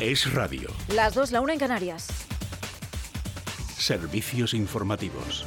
Es radio. Las dos, la una en Canarias. Servicios informativos.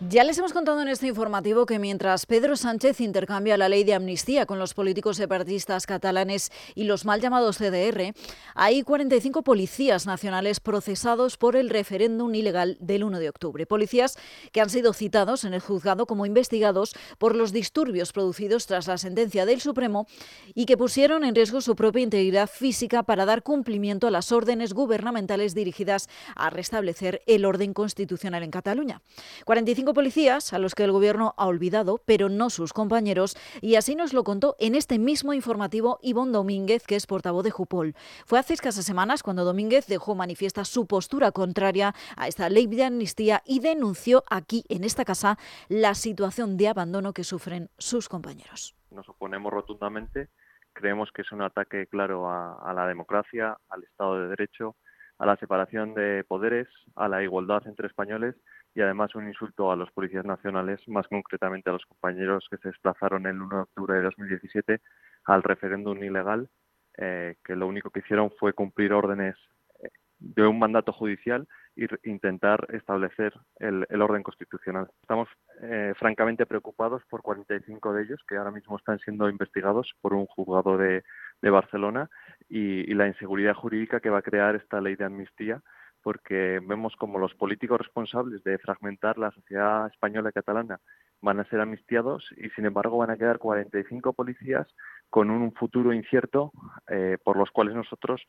Ya les hemos contado en este informativo que mientras Pedro Sánchez intercambia la ley de amnistía con los políticos separatistas catalanes y los mal llamados CDR, hay 45 policías nacionales procesados por el referéndum ilegal del 1 de octubre. Policías que han sido citados en el juzgado como investigados por los disturbios producidos tras la sentencia del Supremo y que pusieron en riesgo su propia integridad física para dar cumplimiento a las órdenes gubernamentales dirigidas a restablecer el orden constitucional en Cataluña. 45 policías a los que el Gobierno ha olvidado, pero no sus compañeros, y así nos lo contó en este mismo informativo Ivonne Domínguez, que es portavoz de Jupol. Fue hace escasas semanas cuando Domínguez dejó manifiesta su postura contraria a esta ley de amnistía y denunció aquí, en esta casa, la situación de abandono que sufren sus compañeros. Nos oponemos rotundamente. Creemos que es un ataque claro a la democracia, al Estado de Derecho, a la separación de poderes, a la igualdad entre españoles y además un insulto a los policías nacionales, más concretamente a los compañeros que se desplazaron el 1 de octubre de 2017 al referéndum ilegal, eh, que lo único que hicieron fue cumplir órdenes eh, de un mandato judicial e intentar establecer el, orden constitucional. Estamos eh, francamente preocupados por 45 de ellos que ahora mismo están siendo investigados por un juzgado de, Barcelona y la inseguridad jurídica que va a crear esta ley de amnistía porque vemos como los políticos responsables de fragmentar la sociedad española y catalana van a ser amnistiados y sin embargo van a quedar 45 policías con un futuro incierto eh, por los cuales nosotros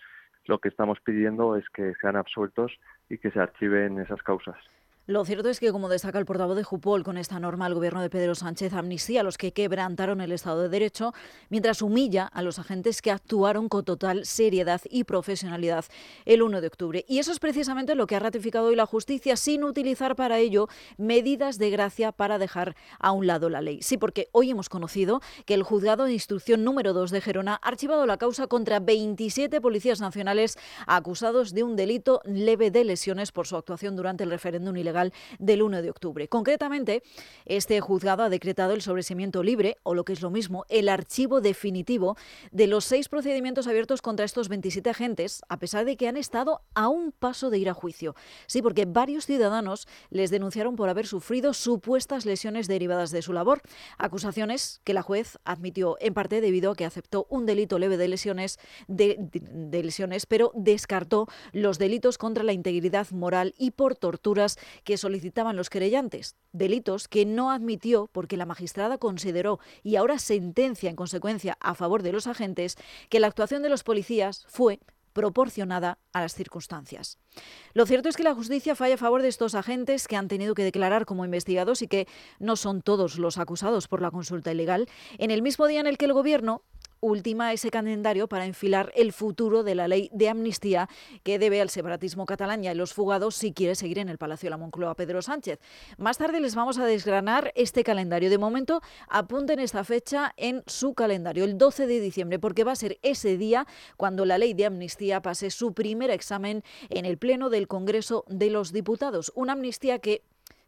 lo que estamos pidiendo es que sean absueltos y que se archiven esas causas. Lo cierto es que, como destaca el portavoz de Jupol, con esta norma el gobierno de Pedro Sánchez amnistía a los que quebrantaron el Estado de Derecho, mientras humilla a los agentes que actuaron con total seriedad y profesionalidad el 1 de octubre. Y eso es precisamente lo que ha ratificado hoy la justicia, sin utilizar para ello medidas de gracia para dejar a un lado la ley. Sí, porque hoy hemos conocido que el juzgado de instrucción número 2 de Gerona ha archivado la causa contra 27 policías nacionales acusados de un delito leve de lesiones por su actuación durante el referéndum ilegal del 1 de octubre. Concretamente, este juzgado ha decretado el sobreseimiento libre, o lo que es lo mismo, el archivo definitivo de los seis procedimientos abiertos contra estos 27 agentes, a pesar de que han estado a un paso de ir a juicio. Sí, porque varios ciudadanos les denunciaron por haber sufrido supuestas lesiones derivadas de su labor, acusaciones que la juez admitió en parte debido a que aceptó un delito leve de lesiones, de, de lesiones pero descartó los delitos contra la integridad moral y por torturas que solicitaban los querellantes, delitos que no admitió porque la magistrada consideró y ahora sentencia en consecuencia a favor de los agentes que la actuación de los policías fue proporcionada a las circunstancias. Lo cierto es que la justicia falla a favor de estos agentes que han tenido que declarar como investigados y que no son todos los acusados por la consulta ilegal, en el mismo día en el que el Gobierno última ese calendario para enfilar el futuro de la ley de amnistía que debe al separatismo catalán y a los fugados si quiere seguir en el Palacio de la Moncloa Pedro Sánchez. Más tarde les vamos a desgranar este calendario. De momento, apunten esta fecha en su calendario, el 12 de diciembre, porque va a ser ese día cuando la ley de amnistía pase su primer examen en el Pleno del Congreso de los Diputados. Una amnistía que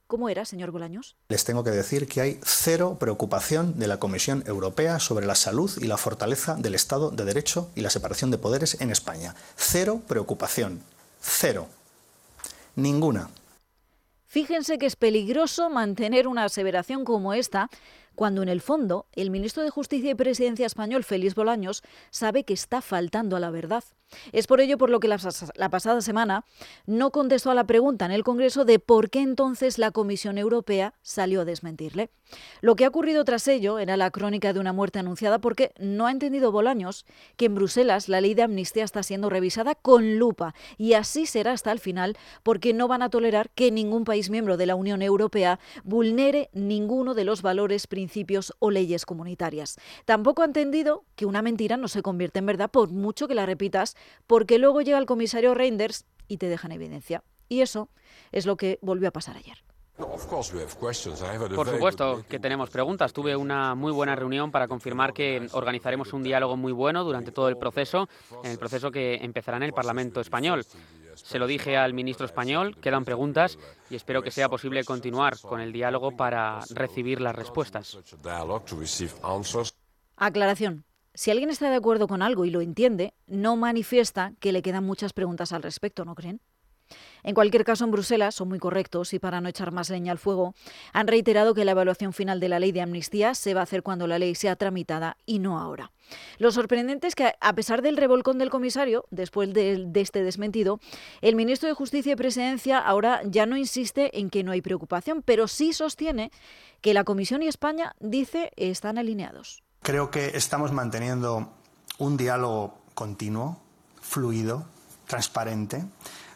¿Cómo era, señor Bolaños? Les tengo que decir que hay cero preocupación de la Comisión Europea sobre la salud y la fortaleza del Estado de Derecho y la separación de poderes en España. Cero preocupación. Cero. Ninguna. Fíjense que es peligroso mantener una aseveración como esta cuando en el fondo el ministro de Justicia y Presidencia español, Félix Bolaños, sabe que está faltando a la verdad. Es por ello por lo que la, pasada semana no contestó a la pregunta en el Congreso de por qué entonces la Comisión Europea salió a desmentirle. Lo que ha ocurrido tras ello era la crónica de una muerte anunciada porque no ha entendido Bolaños que en Bruselas la ley de amnistía está siendo revisada con lupa y así será hasta el final porque no van a tolerar que ningún país miembro de la Unión Europea vulnere ninguno de los valores principios o leyes comunitarias. Tampoco ha entendido que una mentira no se convierte en verdad por mucho que la repitas, porque luego llega el comisario Reinders y te deja en evidencia. Y eso es lo que volvió a pasar ayer. Por supuesto que tenemos preguntas. Tuve una muy buena reunión para confirmar que organizaremos un diálogo muy bueno durante todo el proceso, en el proceso que empezará en el Parlamento español. Se lo dije al ministro español, quedan preguntas y espero que sea posible continuar con el diálogo para recibir las respuestas. Aclaración. Si alguien está de acuerdo con algo y lo entiende, no manifiesta que le quedan muchas preguntas al respecto, ¿no creen? En cualquier caso, en Bruselas son muy correctos y para no echar más leña al fuego, han reiterado que la evaluación final de la ley de amnistía se va a hacer cuando la ley sea tramitada y no ahora. Lo sorprendente es que, a pesar del revolcón del comisario, después de, este desmentido, el ministro de Justicia y Presidencia ahora ya no insiste en que no hay preocupación, pero sí sostiene que la Comisión y España, dice, están alineados. Creo que estamos manteniendo un diálogo continuo, fluido, transparente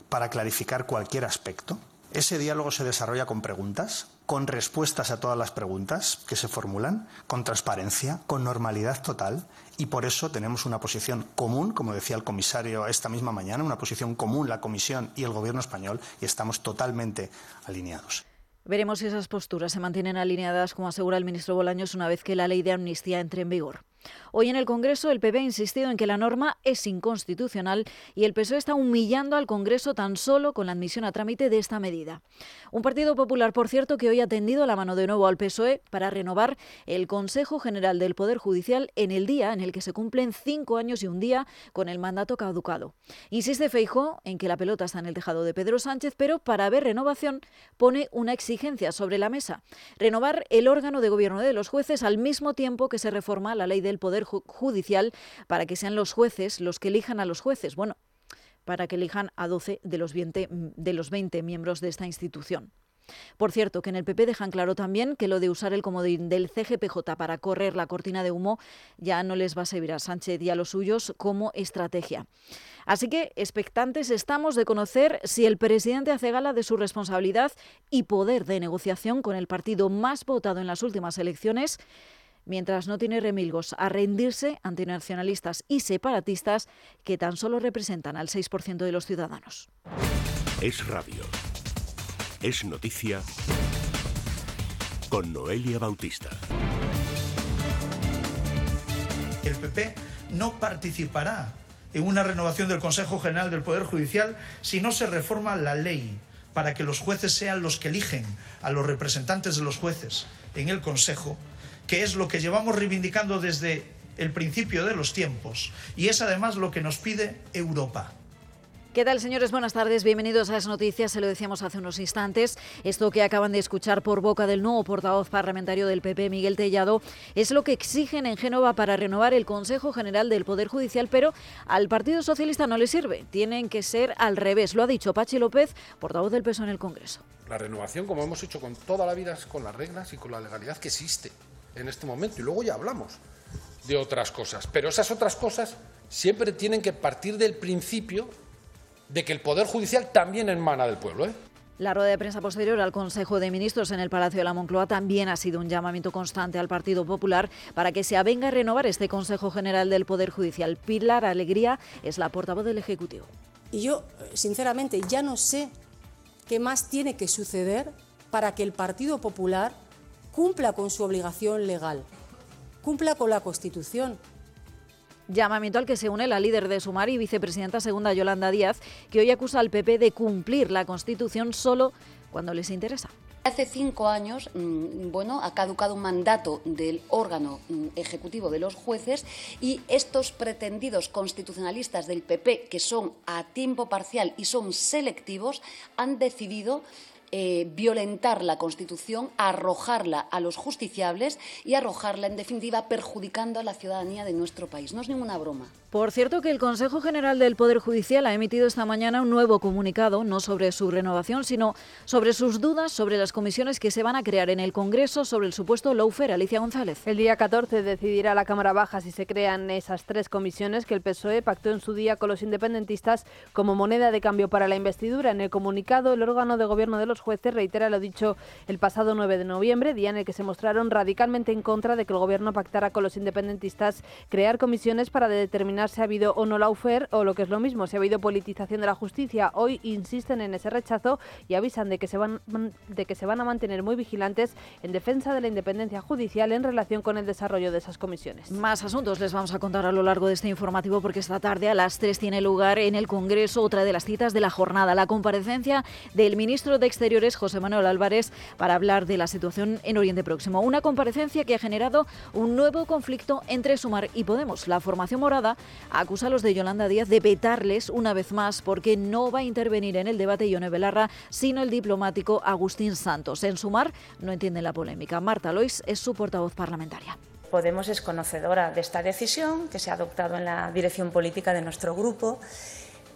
para clarificar cualquier aspecto. Ese diálogo se desarrolla con preguntas, con respuestas a todas las preguntas que se formulan, con transparencia, con normalidad total, y por eso tenemos una posición común, como decía el comisario esta misma mañana, una posición común la Comisión y el Gobierno español, y estamos totalmente alineados. Veremos si esas posturas se mantienen alineadas, como asegura el ministro Bolaños, una vez que la ley de amnistía entre en vigor. Hoy en el Congreso el PP ha insistido en que la norma es inconstitucional y el PSOE está humillando al Congreso tan solo con la admisión a trámite de esta medida. Un Partido Popular, por cierto, que hoy ha tendido la mano de nuevo al PSOE para renovar el Consejo General del Poder Judicial en el día en el que se cumplen cinco años y un día con el mandato caducado. Insiste Feijó en que la pelota está en el tejado de Pedro Sánchez, pero para ver renovación pone una exigencia sobre la mesa. Renovar el órgano de gobierno de los jueces al mismo tiempo que se reforma la ley del Poder Judicial para que sean los jueces los que elijan a los jueces. Bueno, para que elijan a 12 de los 20, de los 20 miembros de esta institución. Por cierto, que en el PP dejan claro también que lo de usar el comodín del CGPJ para correr la cortina de humo ya no les va a servir a Sánchez y a los suyos como estrategia. Así que expectantes estamos de conocer si el presidente hace gala de su responsabilidad y poder de negociación con el partido más votado en las últimas elecciones mientras no tiene remilgos a rendirse ante nacionalistas y separatistas que tan solo representan al 6% de los ciudadanos. Es radio. Es noticia con Noelia Bautista. El PP no participará en una renovación del Consejo General del Poder Judicial si no se reforma la ley para que los jueces sean los que eligen a los representantes de los jueces en el Consejo que es lo que llevamos reivindicando desde el principio de los tiempos y es además lo que nos pide Europa. ¿Qué tal, señores? Buenas tardes. Bienvenidos a las noticias. Se lo decíamos hace unos instantes. Esto que acaban de escuchar por boca del nuevo portavoz parlamentario del PP, Miguel Tellado, es lo que exigen en Génova para renovar el Consejo General del Poder Judicial, pero al Partido Socialista no le sirve. Tienen que ser al revés. Lo ha dicho Pachi López, portavoz del PSOE en el Congreso. La renovación, como hemos hecho con toda la vida, es con las reglas y con la legalidad que existe en este momento. Y luego ya hablamos de otras cosas. Pero esas otras cosas siempre tienen que partir del principio de que el Poder Judicial también emana del pueblo. ¿eh? La rueda de prensa posterior al Consejo de Ministros en el Palacio de la Moncloa también ha sido un llamamiento constante al Partido Popular para que se avenga a renovar este Consejo General del Poder Judicial. Pilar Alegría es la portavoz del Ejecutivo. Y yo, sinceramente, ya no sé qué más tiene que suceder para que el Partido Popular cumpla con su obligación legal, cumpla con la Constitución. Llamamiento al que se une la líder de Sumar y vicepresidenta segunda Yolanda Díaz, que hoy acusa al PP de cumplir la Constitución solo cuando les interesa. Hace cinco años, mm, bueno, ha caducado un mandato del órgano mm, ejecutivo de los jueces y estos pretendidos constitucionalistas del PP, que son a tiempo parcial y son selectivos, han decidido eh, violentar la Constitución, arrojarla a los justiciables y arrojarla, en definitiva, perjudicando a la ciudadanía de nuestro país. No es ninguna broma. Por cierto que el Consejo General del Poder Judicial ha emitido esta mañana un nuevo comunicado, no sobre su renovación, sino sobre sus dudas sobre las comisiones que se van a crear en el Congreso sobre el supuesto lawfare. Alicia González. El día 14 decidirá la Cámara Baja si se crean esas tres comisiones que el PSOE pactó en su día con los independentistas como moneda de cambio para la investidura. En el comunicado, el órgano de gobierno de los jueces reitera lo dicho el pasado 9 de noviembre, día en el que se mostraron radicalmente en contra de que el gobierno pactara con los independentistas crear comisiones para determinar si ha habido o no la UFER o lo que es lo mismo, si ha habido politización de la justicia. Hoy insisten en ese rechazo y avisan de que se van, de que se van a mantener muy vigilantes en defensa de la independencia judicial en relación con el desarrollo de esas comisiones. Más asuntos les vamos a contar a lo largo de este informativo porque esta tarde a las 3 tiene lugar en el Congreso otra de las citas de la jornada, la comparecencia del ministro de Exteriores José Manuel Álvarez para hablar de la situación en Oriente Próximo. Una comparecencia que ha generado un nuevo conflicto entre Sumar y Podemos. La formación morada acusa a los de Yolanda Díaz de vetarles una vez más porque no va a intervenir en el debate Ione Belarra, sino el diplomático Agustín Santos. En sumar, no entienden la polémica. Marta Lois es su portavoz parlamentaria. Podemos es conocedora de esta decisión que se ha adoptado en la dirección política de nuestro grupo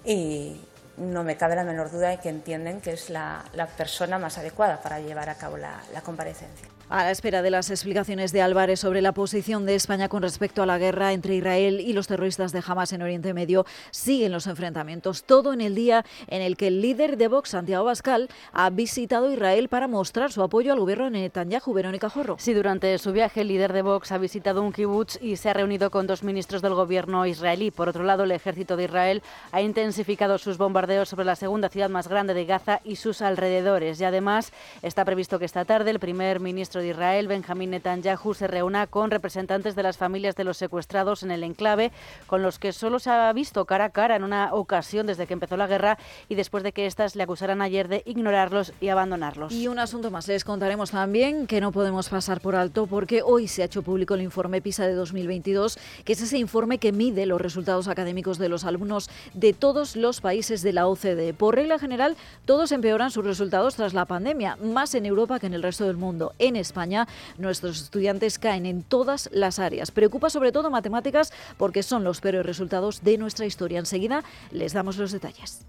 y no me cabe la menor duda de que entienden que es la, persona más adecuada para llevar a cabo la comparecencia. A la espera de las explicaciones de Álvarez sobre la posición de España con respecto a la guerra entre Israel y los terroristas de Hamas en Oriente Medio, siguen los enfrentamientos. Todo en el día en el que el líder de Vox, Santiago Bascal, ha visitado Israel para mostrar su apoyo al gobierno de Netanyahu. Verónica Jorro. Sí, durante su viaje, el líder de Vox ha visitado un kibutz y se ha reunido con dos ministros del gobierno israelí. Por otro lado, el ejército de Israel ha intensificado sus bombardeos sobre la segunda ciudad más grande de Gaza y sus alrededores. Y además, está previsto que esta tarde el primer ministro de Israel, Benjamín Netanyahu, se reúna con representantes de las familias de los secuestrados en el enclave, con los que solo se ha visto cara a cara en una ocasión desde que empezó la guerra y después de que éstas le acusaran ayer de ignorarlos y abandonarlos. Y un asunto más, les contaremos también que no podemos pasar por alto porque hoy se ha hecho público el informe PISA de 2022, que es ese informe que mide los resultados académicos de los alumnos de todos los países de la OCDE. Por regla general, todos empeoran sus resultados tras la pandemia, más en Europa que en el resto del mundo. En España, nuestros estudiantes caen en todas las áreas. Preocupa sobre todo matemáticas porque son los peores resultados de nuestra historia. Enseguida les damos los detalles.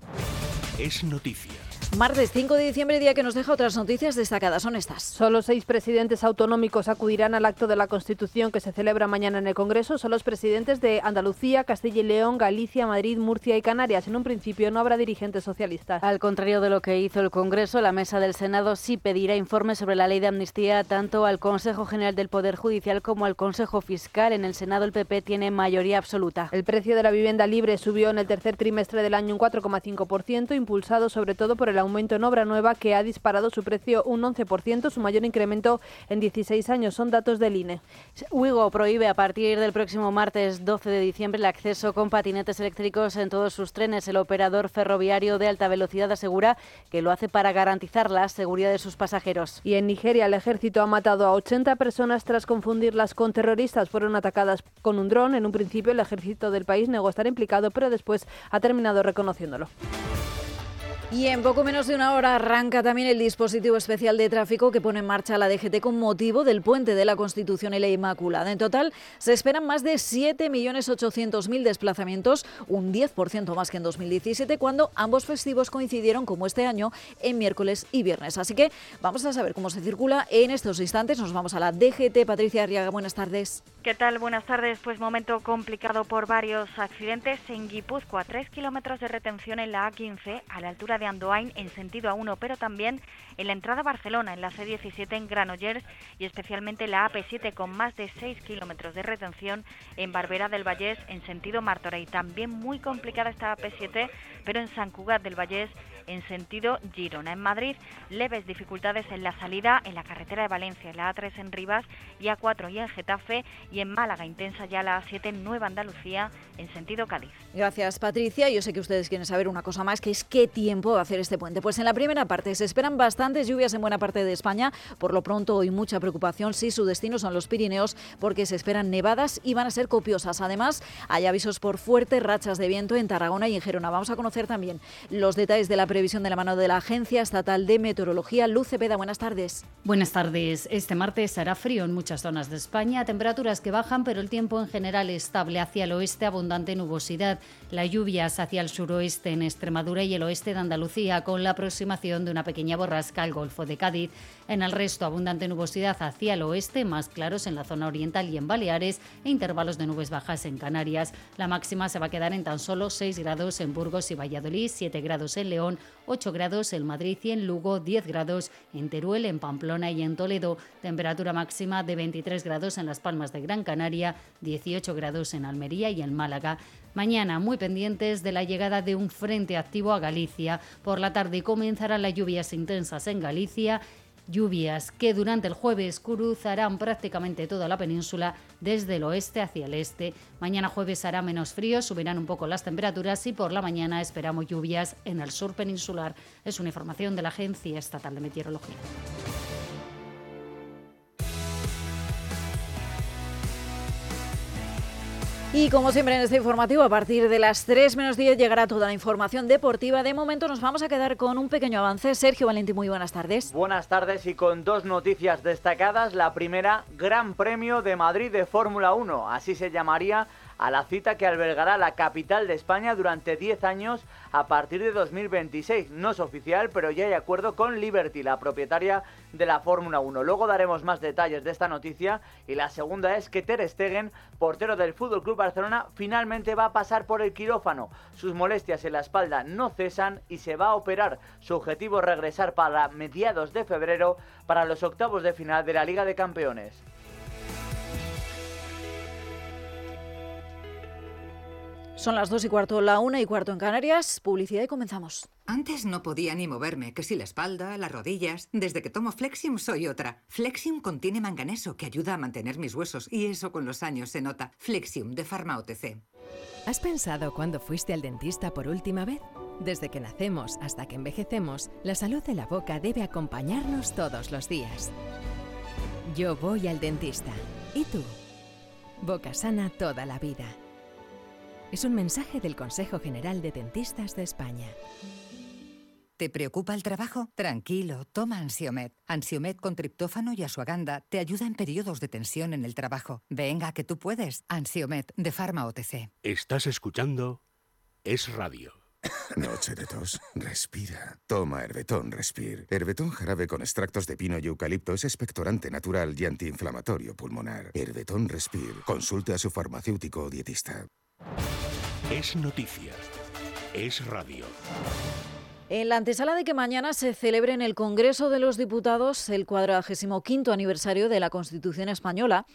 Es noticia. Martes 5 de diciembre, día que nos deja otras noticias destacadas. Son estas. Solo seis presidentes autonómicos acudirán al acto de la Constitución que se celebra mañana en el Congreso. Son los presidentes de Andalucía, Castilla y León, Galicia, Madrid, Murcia y Canarias. En un principio no habrá dirigentes socialistas. Al contrario de lo que hizo el Congreso, la mesa del Senado sí pedirá informes sobre la ley de amnistía tanto al Consejo General del Poder Judicial como al Consejo Fiscal. En el Senado el PP tiene mayoría absoluta. El precio de la vivienda libre subió en el tercer trimestre del año un 4,5%, impulsado sobre todo por el aumento en obra nueva que ha disparado su precio un 11%, su mayor incremento en 16 años. Son datos del INE. Uigo prohíbe a partir del próximo martes 12 de diciembre el acceso con patinetes eléctricos en todos sus trenes. El operador ferroviario de alta velocidad asegura que lo hace para garantizar la seguridad de sus pasajeros. Y en Nigeria el ejército ha matado a 80 personas tras confundirlas con terroristas. Fueron atacadas con un dron. En un principio el ejército del país negó estar implicado, pero después ha terminado reconociéndolo. Y en poco menos de una hora arranca también el dispositivo especial de tráfico que pone en marcha la DGT con motivo del puente de la Constitución y la Inmaculada. En total se esperan más de 7.800.000 desplazamientos, un 10% más que en 2017, cuando ambos festivos coincidieron, como este año, en miércoles y viernes. Así que vamos a saber cómo se circula en estos instantes. Nos vamos a la DGT. Patricia Arriaga, buenas tardes. ¿Qué tal? Buenas tardes. Pues momento complicado por varios accidentes en Guipúzcoa. Tres kilómetros de retención en la A15 a la altura de Andoain en sentido A1, pero también en la entrada a Barcelona, en la C17 en Granollers y especialmente la AP7 con más de 6 kilómetros de retención en Barbera del Vallés en sentido Martorey. También muy complicada esta AP7, pero en San Cugat del Vallés en sentido Girona. En Madrid, leves dificultades en la salida en la carretera de Valencia, en la A3 en Rivas y A4 y en Getafe y en Málaga intensa ya la A7 en Nueva Andalucía en sentido Cádiz. Gracias Patricia. Yo sé que ustedes quieren saber una cosa más, que es qué tiempo tiempo a hacer este puente? Pues en la primera parte se esperan bastantes lluvias en buena parte de España. Por lo pronto, hoy mucha preocupación si su destino son los Pirineos, porque se esperan nevadas y van a ser copiosas. Además, hay avisos por fuertes rachas de viento en Tarragona y en Gerona. Vamos a conocer también los detalles de la previsión de la mano de la Agencia Estatal de Meteorología. Luce Peda, buenas tardes. Buenas tardes. Este martes hará frío en muchas zonas de España, temperaturas que bajan, pero el tiempo en general estable hacia el oeste, abundante nubosidad. Las lluvias hacia el suroeste en Extremadura y el oeste de Andalucía, con la aproximación de una pequeña borrasca al Golfo de Cádiz. En el resto, abundante nubosidad hacia el oeste, más claros en la zona oriental y en Baleares, e intervalos de nubes bajas en Canarias. La máxima se va a quedar en tan solo 6 grados en Burgos y Valladolid, 7 grados en León, 8 grados en Madrid y en Lugo, 10 grados en Teruel, en Pamplona y en Toledo. Temperatura máxima de 23 grados en Las Palmas de Gran Canaria, 18 grados en Almería y en Málaga. Mañana muy pendientes de la llegada de un frente activo a Galicia. Por la tarde comenzarán las lluvias intensas en Galicia lluvias que durante el jueves cruzarán prácticamente toda la península desde el oeste hacia el este. Mañana jueves hará menos frío, subirán un poco las temperaturas y por la mañana esperamos lluvias en el sur peninsular. Es una información de la Agencia Estatal de Meteorología. Y como siempre en este informativo, a partir de las 3 menos 10 llegará toda la información deportiva. De momento nos vamos a quedar con un pequeño avance. Sergio Valentín, muy buenas tardes. Buenas tardes y con dos noticias destacadas. La primera, Gran Premio de Madrid de Fórmula 1. Así se llamaría a la cita que albergará la capital de España durante 10 años a partir de 2026. No es oficial, pero ya hay acuerdo con Liberty, la propietaria de la Fórmula 1. Luego daremos más detalles de esta noticia y la segunda es que Ter Stegen, portero del Fútbol Club Barcelona, finalmente va a pasar por el quirófano. Sus molestias en la espalda no cesan y se va a operar. Su objetivo es regresar para mediados de febrero para los octavos de final de la Liga de Campeones. Son las dos y cuarto, la una y cuarto en Canarias. Publicidad y comenzamos. Antes no podía ni moverme, que si la espalda, las rodillas. Desde que tomo Flexium soy otra. Flexium contiene manganeso que ayuda a mantener mis huesos y eso con los años se nota. Flexium de Pharma OTC. ¿Has pensado cuándo fuiste al dentista por última vez? Desde que nacemos hasta que envejecemos, la salud de la boca debe acompañarnos todos los días. Yo voy al dentista. ¿Y tú? Boca sana toda la vida. Es un mensaje del Consejo General de Dentistas de España. ¿Te preocupa el trabajo? Tranquilo, toma Ansiomet. Ansiomet con triptófano y asuaganda te ayuda en periodos de tensión en el trabajo. Venga, que tú puedes. Ansiomet de Pharma OTC. Estás escuchando Es Radio. Noche de tos. Respira. Toma Herbetón Respir. Herbetón jarabe con extractos de pino y eucalipto es expectorante natural y antiinflamatorio pulmonar. Herbetón Respir. Consulte a su farmacéutico o dietista. Es noticia. Es radio. En la antesala de que mañana se celebre en el Congreso de los Diputados el 45 aniversario de la Constitución española,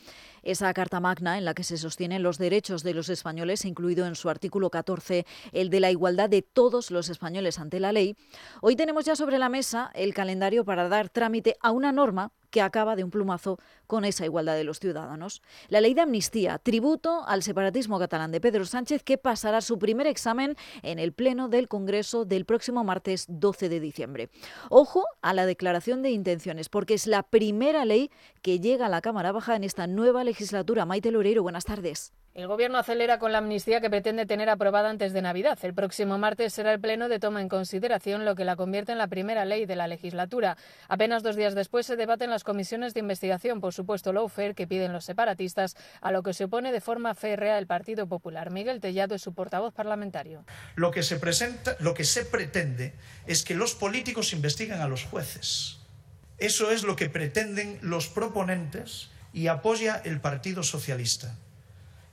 esa Carta Magna en la que se sostienen los derechos de los españoles, incluido en su artículo 14 el de la igualdad de todos los españoles ante la ley, hoy tenemos ya sobre la mesa el calendario para dar trámite a una norma que acaba de un plumazo con esa igualdad de los ciudadanos. La ley de amnistía, tributo al separatismo catalán de Pedro Sánchez, que pasará su primer examen en el Pleno del Congreso del próximo martes 12 de diciembre. Ojo a la declaración de intenciones, porque es la primera ley que llega a la Cámara Baja en esta nueva legislatura. Maite Loreiro, buenas tardes. El Gobierno acelera con la amnistía que pretende tener aprobada antes de Navidad. El próximo martes será el pleno de toma en consideración, lo que la convierte en la primera ley de la legislatura. Apenas dos días después se debaten las comisiones de investigación, por supuesto lawfare, que piden los separatistas, a lo que se opone de forma férrea el Partido Popular. Miguel Tellado es su portavoz parlamentario. Lo que se presenta, lo que se pretende es que los políticos investiguen a los jueces. Eso es lo que pretenden los proponentes y apoya el Partido Socialista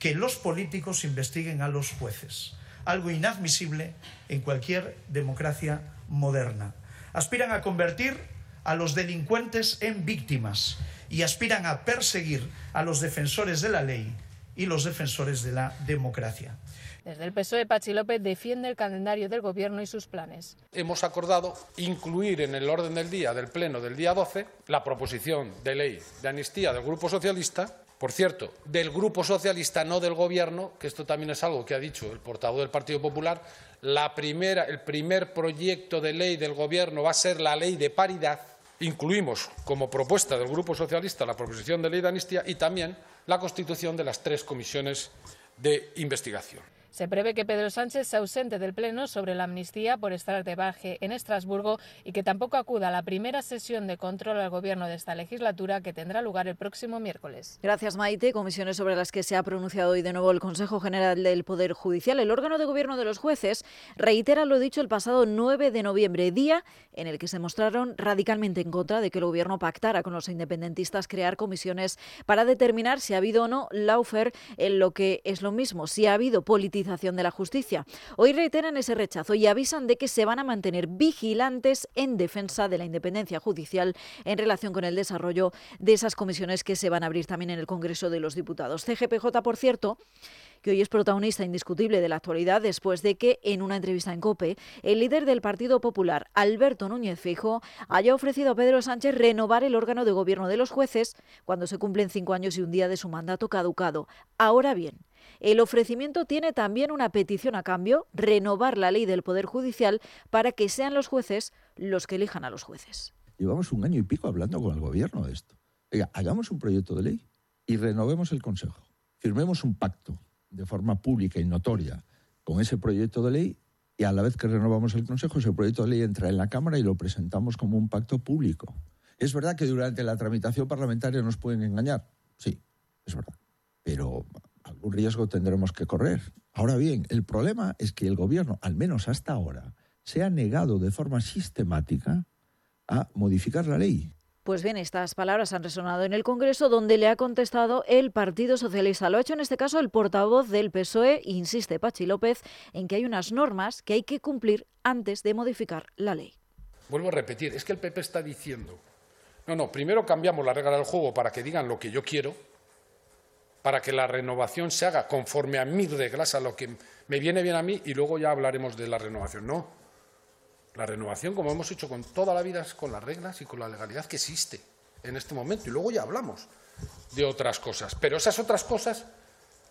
que los políticos investiguen a los jueces, algo inadmisible en cualquier democracia moderna. Aspiran a convertir a los delincuentes en víctimas y aspiran a perseguir a los defensores de la ley y los defensores de la democracia. Desde el PSOE, Pachi López defiende el calendario del Gobierno y sus planes. Hemos acordado incluir en el orden del día del Pleno del día 12 la proposición de ley de amnistía del Grupo Socialista por cierto, del Grupo Socialista, no del Gobierno, que esto también es algo que ha dicho el portavoz del Partido Popular, la primera, el primer proyecto de ley del Gobierno va a ser la ley de paridad. Incluimos como propuesta del Grupo Socialista la proposición de ley de amnistía y también la constitución de las tres comisiones de investigación. Se prevé que Pedro Sánchez se ausente del Pleno sobre la amnistía por estar de baje en Estrasburgo y que tampoco acuda a la primera sesión de control al Gobierno de esta legislatura que tendrá lugar el próximo miércoles. Gracias, Maite. Comisiones sobre las que se ha pronunciado hoy de nuevo el Consejo General del Poder Judicial. El órgano de gobierno de los jueces reitera lo dicho el pasado 9 de noviembre, día en el que se mostraron radicalmente en contra de que el Gobierno pactara con los independentistas crear comisiones para determinar si ha habido o no laufer en lo que es lo mismo, si ha habido politización de la justicia. Hoy reiteran ese rechazo y avisan de que se van a mantener vigilantes en defensa de la independencia judicial en relación con el desarrollo de esas comisiones que se van a abrir también en el Congreso de los Diputados. CGPJ, por cierto, que hoy es protagonista indiscutible de la actualidad después de que, en una entrevista en COPE, el líder del Partido Popular, Alberto Núñez Fijo, haya ofrecido a Pedro Sánchez renovar el órgano de gobierno de los jueces cuando se cumplen cinco años y un día de su mandato caducado. Ahora bien, el ofrecimiento tiene también una petición a cambio, renovar la ley del Poder Judicial para que sean los jueces los que elijan a los jueces. Llevamos un año y pico hablando con el gobierno de esto. hagamos un proyecto de ley y renovemos el Consejo. Firmemos un pacto de forma pública y notoria con ese proyecto de ley y a la vez que renovamos el Consejo, ese proyecto de ley entra en la Cámara y lo presentamos como un pacto público. Es verdad que durante la tramitación parlamentaria nos pueden engañar, sí, es verdad, pero algún riesgo tendremos que correr. Ahora bien, el problema es que el Gobierno, al menos hasta ahora, se ha negado de forma sistemática a modificar la ley. Pues bien, estas palabras han resonado en el Congreso, donde le ha contestado el Partido Socialista. Lo ha hecho en este caso el portavoz del PSOE, insiste Pachi López, en que hay unas normas que hay que cumplir antes de modificar la ley. Vuelvo a repetir, es que el PP está diciendo, no, no, primero cambiamos la regla del juego para que digan lo que yo quiero, para que la renovación se haga conforme a mis reglas, a lo que me viene bien a mí, y luego ya hablaremos de la renovación. No. La renovación, como hemos hecho con toda la vida, es con las reglas y con la legalidad que existe en este momento. Y luego ya hablamos de otras cosas. Pero esas otras cosas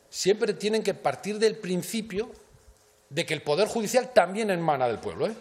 siempre tienen que partir del principio de que el Poder Judicial también emana del pueblo. ¿eh?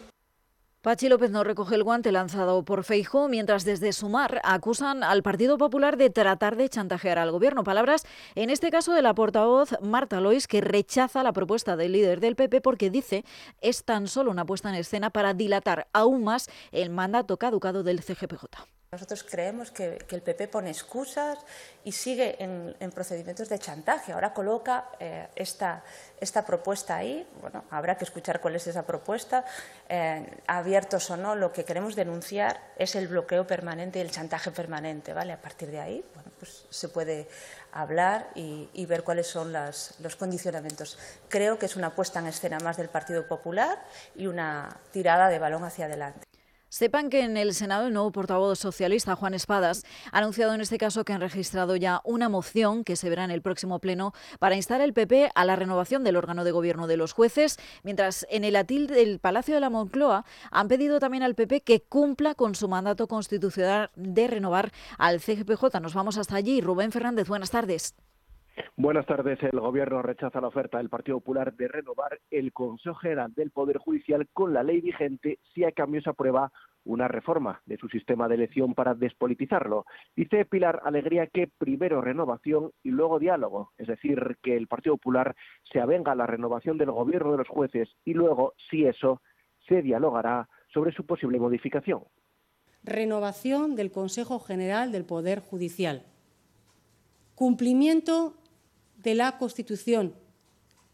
Pachi López no recoge el guante lanzado por Feijo, mientras desde Sumar acusan al Partido Popular de tratar de chantajear al gobierno. Palabras, en este caso, de la portavoz Marta Lois, que rechaza la propuesta del líder del PP porque dice es tan solo una puesta en escena para dilatar aún más el mandato caducado del CGPJ. Nosotros creemos que, el PP pone excusas y sigue en, procedimientos de chantaje. Ahora coloca eh, esta, esta, propuesta ahí. Bueno, habrá que escuchar cuál es esa propuesta. Eh, abiertos o no, lo que queremos denunciar es el bloqueo permanente y el chantaje permanente. ¿vale? A partir de ahí, bueno, pues se puede hablar y, y ver cuáles son las, los condicionamientos. Creo que es una puesta en escena más del Partido Popular y una tirada de balón hacia adelante. Sepan que en el Senado el nuevo portavoz socialista, Juan Espadas, ha anunciado en este caso que han registrado ya una moción que se verá en el próximo pleno para instar al PP a la renovación del órgano de gobierno de los jueces, mientras en el atil del Palacio de la Moncloa han pedido también al PP que cumpla con su mandato constitucional de renovar al CGPJ. Nos vamos hasta allí. Rubén Fernández, buenas tardes. Buenas tardes. El Gobierno rechaza la oferta del Partido Popular de renovar el Consejo General del Poder Judicial con la ley vigente si a cambio se aprueba una reforma de su sistema de elección para despolitizarlo. Dice Pilar Alegría que primero renovación y luego diálogo, es decir, que el Partido Popular se avenga a la renovación del gobierno de los jueces y luego, si eso, se dialogará sobre su posible modificación. Renovación del Consejo General del Poder Judicial. Cumplimiento de la Constitución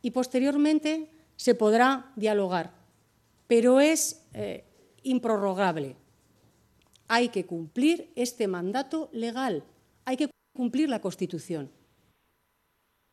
y posteriormente se podrá dialogar. Pero es eh, improrrogable. Hay que cumplir este mandato legal, hay que cumplir la Constitución.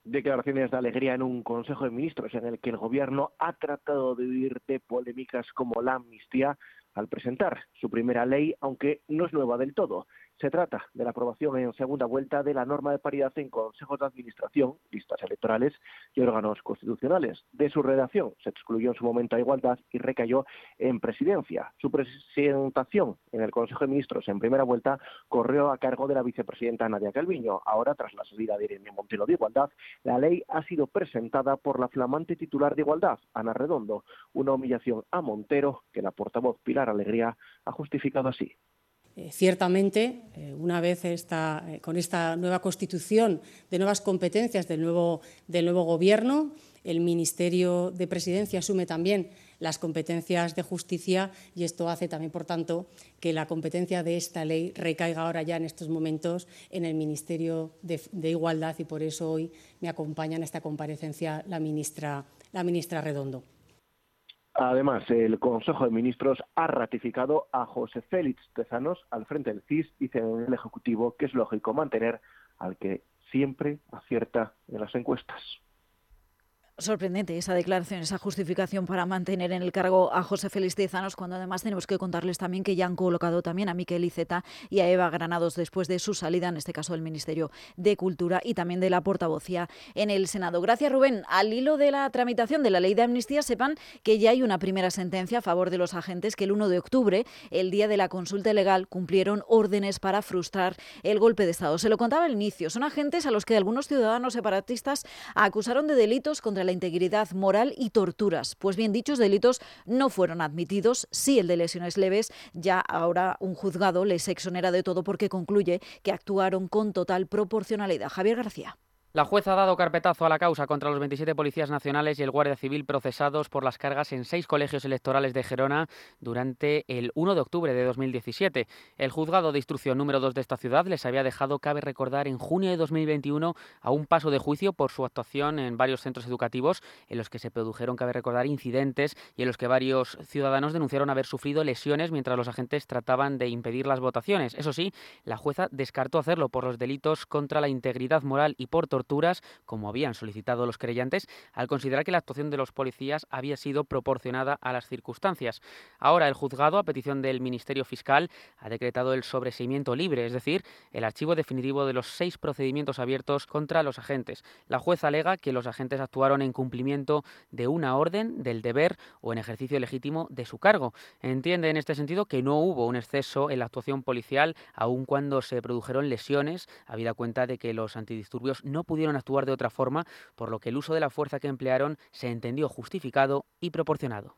Declaraciones de alegría en un Consejo de Ministros en el que el Gobierno ha tratado de huir de polémicas como la amnistía al presentar su primera ley, aunque no es nueva del todo Se trata de la aprobación en segunda vuelta de la norma de paridad en consejos de administración, listas electorales y órganos constitucionales. De su redacción se excluyó en su momento a igualdad y recayó en presidencia. Su presentación en el Consejo de Ministros en primera vuelta corrió a cargo de la vicepresidenta Nadia Calviño. Ahora, tras la salida de Irene Montero de Igualdad, la ley ha sido presentada por la flamante titular de Igualdad, Ana Redondo, una humillación a Montero que la portavoz Pilar Alegría ha justificado así. Eh, ciertamente, eh, una vez esta, eh, con esta nueva constitución de nuevas competencias del nuevo, Gobierno, el Ministerio de Presidencia asume también las competencias de justicia y esto hace también, por tanto, que la competencia de esta ley recaiga ahora ya en estos momentos en el Ministerio de, Igualdad y por eso hoy me acompaña en esta comparecencia la ministra Redondo. Además, el Consejo de Ministros ha ratificado a José Félix Tezanos al frente del CIS, dice en el Ejecutivo que es lógico mantener al que siempre acierta en las encuestas. Sorprendente esa declaración, esa justificación para mantener en el cargo a José Félix Tezanos, cuando además tenemos que contarles también que ya han colocado también a Miquel Iceta y a Eva Granados después de su salida, en este caso del Ministerio de Cultura y también de la portavocía en el Senado. Gracias, Rubén. Al hilo de la tramitación de la ley de amnistía, sepan que ya hay una primera sentencia a favor de los agentes que el 1 de octubre, el día de la consulta legal, cumplieron órdenes para frustrar el golpe de Estado. Se lo contaba al inicio. Son agentes a los que algunos ciudadanos separatistas acusaron de delitos contra la integridad moral y torturas. Pues bien, dichos delitos no fueron admitidos. Sí, el de lesiones leves, ya ahora un juzgado les exonera de todo porque concluye que actuaron con total proporcionalidad. Javier García. La jueza ha dado carpetazo a la causa contra los 27 policías nacionales y el Guardia Civil procesados por las cargas en seis colegios electorales de Gerona durante el 1 de octubre de 2017. El juzgado de instrucción número 2 de esta ciudad les había dejado, cabe recordar, en junio de 2021 a un paso de juicio por su actuación en varios centros educativos en los que se produjeron, cabe recordar, incidentes y en los que varios ciudadanos denunciaron haber sufrido lesiones mientras los agentes trataban de impedir las votaciones. Eso sí, la jueza descartó hacerlo por los delitos contra la integridad moral y por torturas, como habían solicitado los creyentes, al considerar que la actuación de los policías había sido proporcionada a las circunstancias. Ahora el juzgado, a petición del Ministerio Fiscal, ha decretado el sobreseimiento libre, es decir, el archivo definitivo de los seis procedimientos abiertos contra los agentes. La jueza alega que los agentes actuaron en cumplimiento de una orden, del deber o en ejercicio legítimo de su cargo. Entiende en este sentido que no hubo un exceso en la actuación policial, aun cuando se produjeron lesiones, habida cuenta de que los antidisturbios no pudieron actuar de otra forma, por lo que el uso de la fuerza que emplearon se entendió justificado y proporcionado.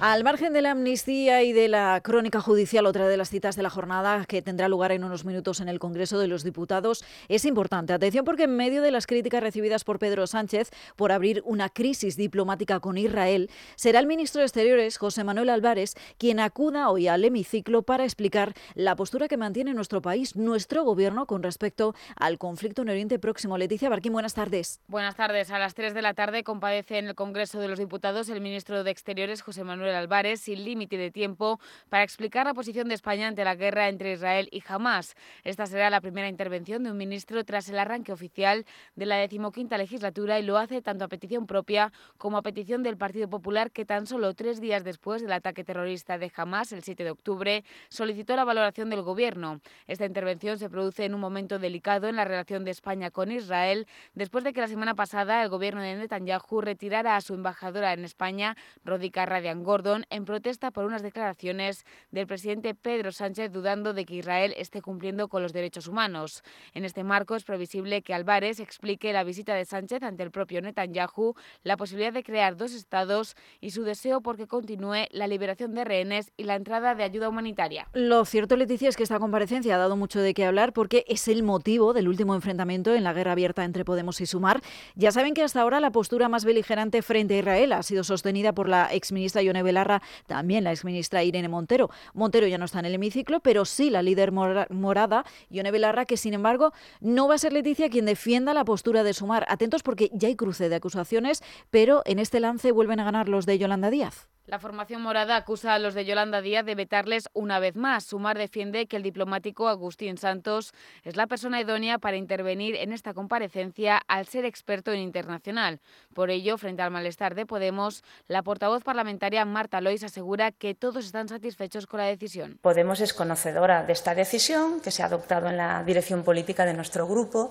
Al margen de la amnistía y de la crónica judicial, otra de las citas de la jornada que tendrá lugar en unos minutos en el Congreso de los Diputados es importante. Atención porque en medio de las críticas recibidas por Pedro Sánchez por abrir una crisis diplomática con Israel, será el ministro de Exteriores, José Manuel Álvarez, quien acuda hoy al hemiciclo para explicar la postura que mantiene nuestro país, nuestro gobierno, con respecto al conflicto en Oriente Próximo. Leticia Barquín, buenas tardes. Buenas tardes. A las 3 de la tarde compadece en el Congreso de los Diputados el ministro de Exteriores, José Manuel Álvarez sin límite de tiempo para explicar la posición de España ante la guerra entre Israel y Hamas. Esta será la primera intervención de un ministro tras el arranque oficial de la decimoquinta legislatura y lo hace tanto a petición propia como a petición del Partido Popular que tan solo tres días después del ataque terrorista de Hamas, el 7 de octubre, solicitó la valoración del Gobierno. Esta intervención se produce en un momento delicado en la relación de España con Israel después de que la semana pasada el Gobierno de Netanyahu retirara a su embajadora en España, Rodica Radian Gordon, en protesta por unas declaraciones del presidente Pedro Sánchez dudando de que Israel esté cumpliendo con los derechos humanos. En este marco es previsible que Álvarez explique la visita de Sánchez ante el propio Netanyahu, la posibilidad de crear dos estados y su deseo por que continúe la liberación de rehenes y la entrada de ayuda humanitaria. Lo cierto, Leticia, es que esta comparecencia ha dado mucho de qué hablar porque es el motivo del último enfrentamiento en la guerra abierta entre Podemos y Sumar. Ya saben que hasta ahora la postura más beligerante frente a Israel ha sido sostenida por la exministra Yone Belarra también la exministra Irene Montero. Montero ya no está en el hemiciclo, pero sí la líder morada, Ione Belarra, que sin embargo no va a ser Leticia quien defienda la postura de Sumar. Atentos porque ya hay cruce de acusaciones, pero en este lance vuelven a ganar los de Yolanda Díaz. La formación morada acusa a los de Yolanda Díaz de vetarles una vez más. Sumar defiende que el diplomático Agustín Santos es la persona idónea para intervenir en esta comparecencia al ser experto en internacional. Por ello, frente al malestar de Podemos, la portavoz parlamentaria Marta Lois asegura que todos están satisfechos con la decisión. Podemos es conocedora de esta decisión que se ha adoptado en la dirección política de nuestro grupo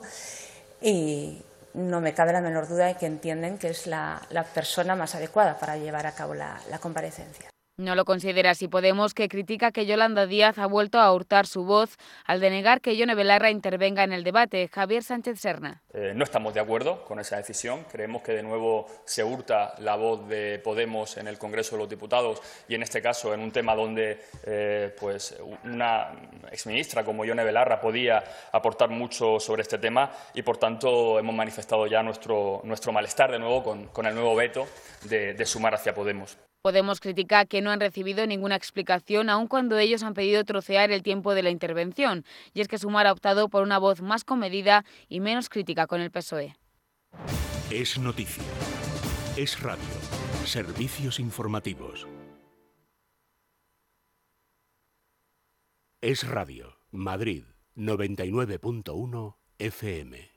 y no me cabe la menor duda de que entienden que es la, persona más adecuada para llevar a cabo la comparecencia. No lo considera así Podemos, que critica que Yolanda Díaz ha vuelto a hurtar su voz al denegar que Yone Belarra intervenga en el debate. Javier Sánchez Serna. Eh, no estamos de acuerdo con esa decisión. Creemos que de nuevo se hurta la voz de Podemos en el Congreso de los Diputados y en este caso en un tema donde eh, pues una exministra como Yone Belarra podía aportar mucho sobre este tema y por tanto hemos manifestado ya nuestro, nuestro malestar de nuevo con, el nuevo veto de sumar hacia Podemos. Podemos criticar que no han recibido ninguna explicación, aun cuando ellos han pedido trocear el tiempo de la intervención. Y es que Sumar ha optado por una voz más comedida y menos crítica con el PSOE. Es noticia. Es radio. Servicios informativos. Es radio. Madrid 99.1 FM.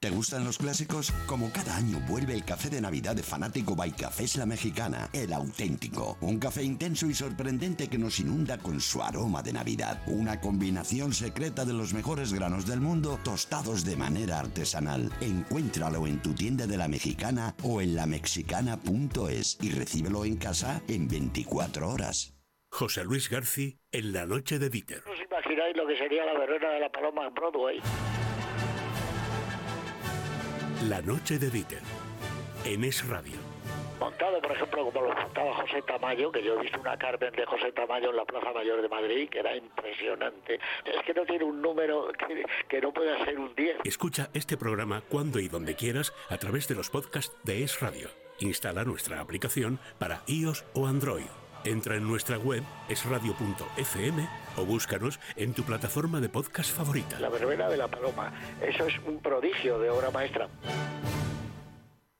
¿Te gustan los clásicos? Como cada año vuelve el café de Navidad de Fanático by Cafés La Mexicana, el auténtico. Un café intenso y sorprendente que nos inunda con su aroma de Navidad. Una combinación secreta de los mejores granos del mundo tostados de manera artesanal. Encuéntralo en tu tienda de La Mexicana o en lamexicana.es y recíbelo en casa en 24 horas. José Luis García en La Noche de Dieter. ¿No os imagináis lo que sería la verbena de la paloma en Broadway? La noche de Dieter, en Es Radio. Montado, por ejemplo, como lo montaba José Tamayo, que yo he visto una Carmen de José Tamayo en la Plaza Mayor de Madrid, que era impresionante. Es que no tiene un número que, que no pueda ser un 10. Escucha este programa cuando y donde quieras a través de los podcasts de Es Radio. Instala nuestra aplicación para iOS o Android. Entra en nuestra web esradio.fm o búscanos en tu plataforma de podcast favorita. La verbena de la paloma, eso es un prodigio de obra maestra.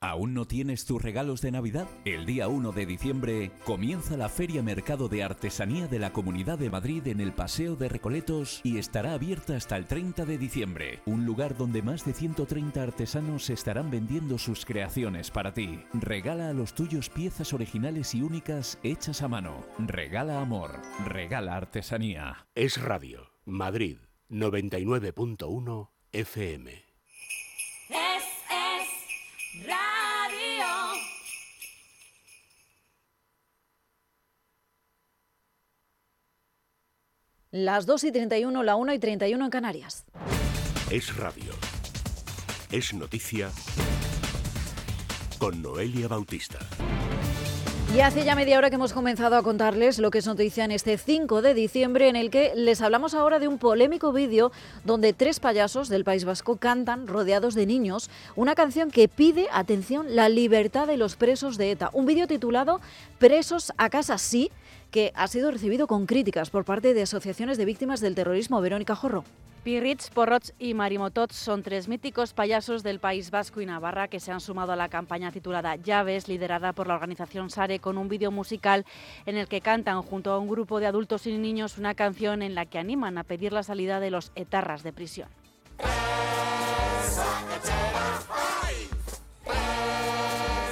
¿Aún no tienes tus regalos de Navidad? El día 1 de diciembre comienza la Feria Mercado de Artesanía de la Comunidad de Madrid en el Paseo de Recoletos y estará abierta hasta el 30 de diciembre. Un lugar donde más de 130 artesanos estarán vendiendo sus creaciones para ti. Regala a los tuyos piezas originales y únicas hechas a mano. Regala amor. Regala artesanía. Es Radio. Madrid 99.1 FM. Las 2 y 31, la 1 y 31 en Canarias. Es radio. Es noticia con Noelia Bautista. Y hace ya media hora que hemos comenzado a contarles lo que es noticia en este 5 de diciembre, en el que les hablamos ahora de un polémico vídeo donde tres payasos del País Vasco cantan rodeados de niños una canción que pide, atención, la libertad de los presos de ETA. Un vídeo titulado Presos a casa sí, que ha sido recibido con críticas por parte de asociaciones de víctimas del terrorismo. Verónica Jorro. Pirritz, Porrots y Marimotot son tres míticos payasos del País Vasco y Navarra que se han sumado a la campaña titulada Llaves, liderada por la organización SARE, con un vídeo musical en el que cantan junto a un grupo de adultos y niños una canción en la que animan a pedir la salida de los etarras de prisión.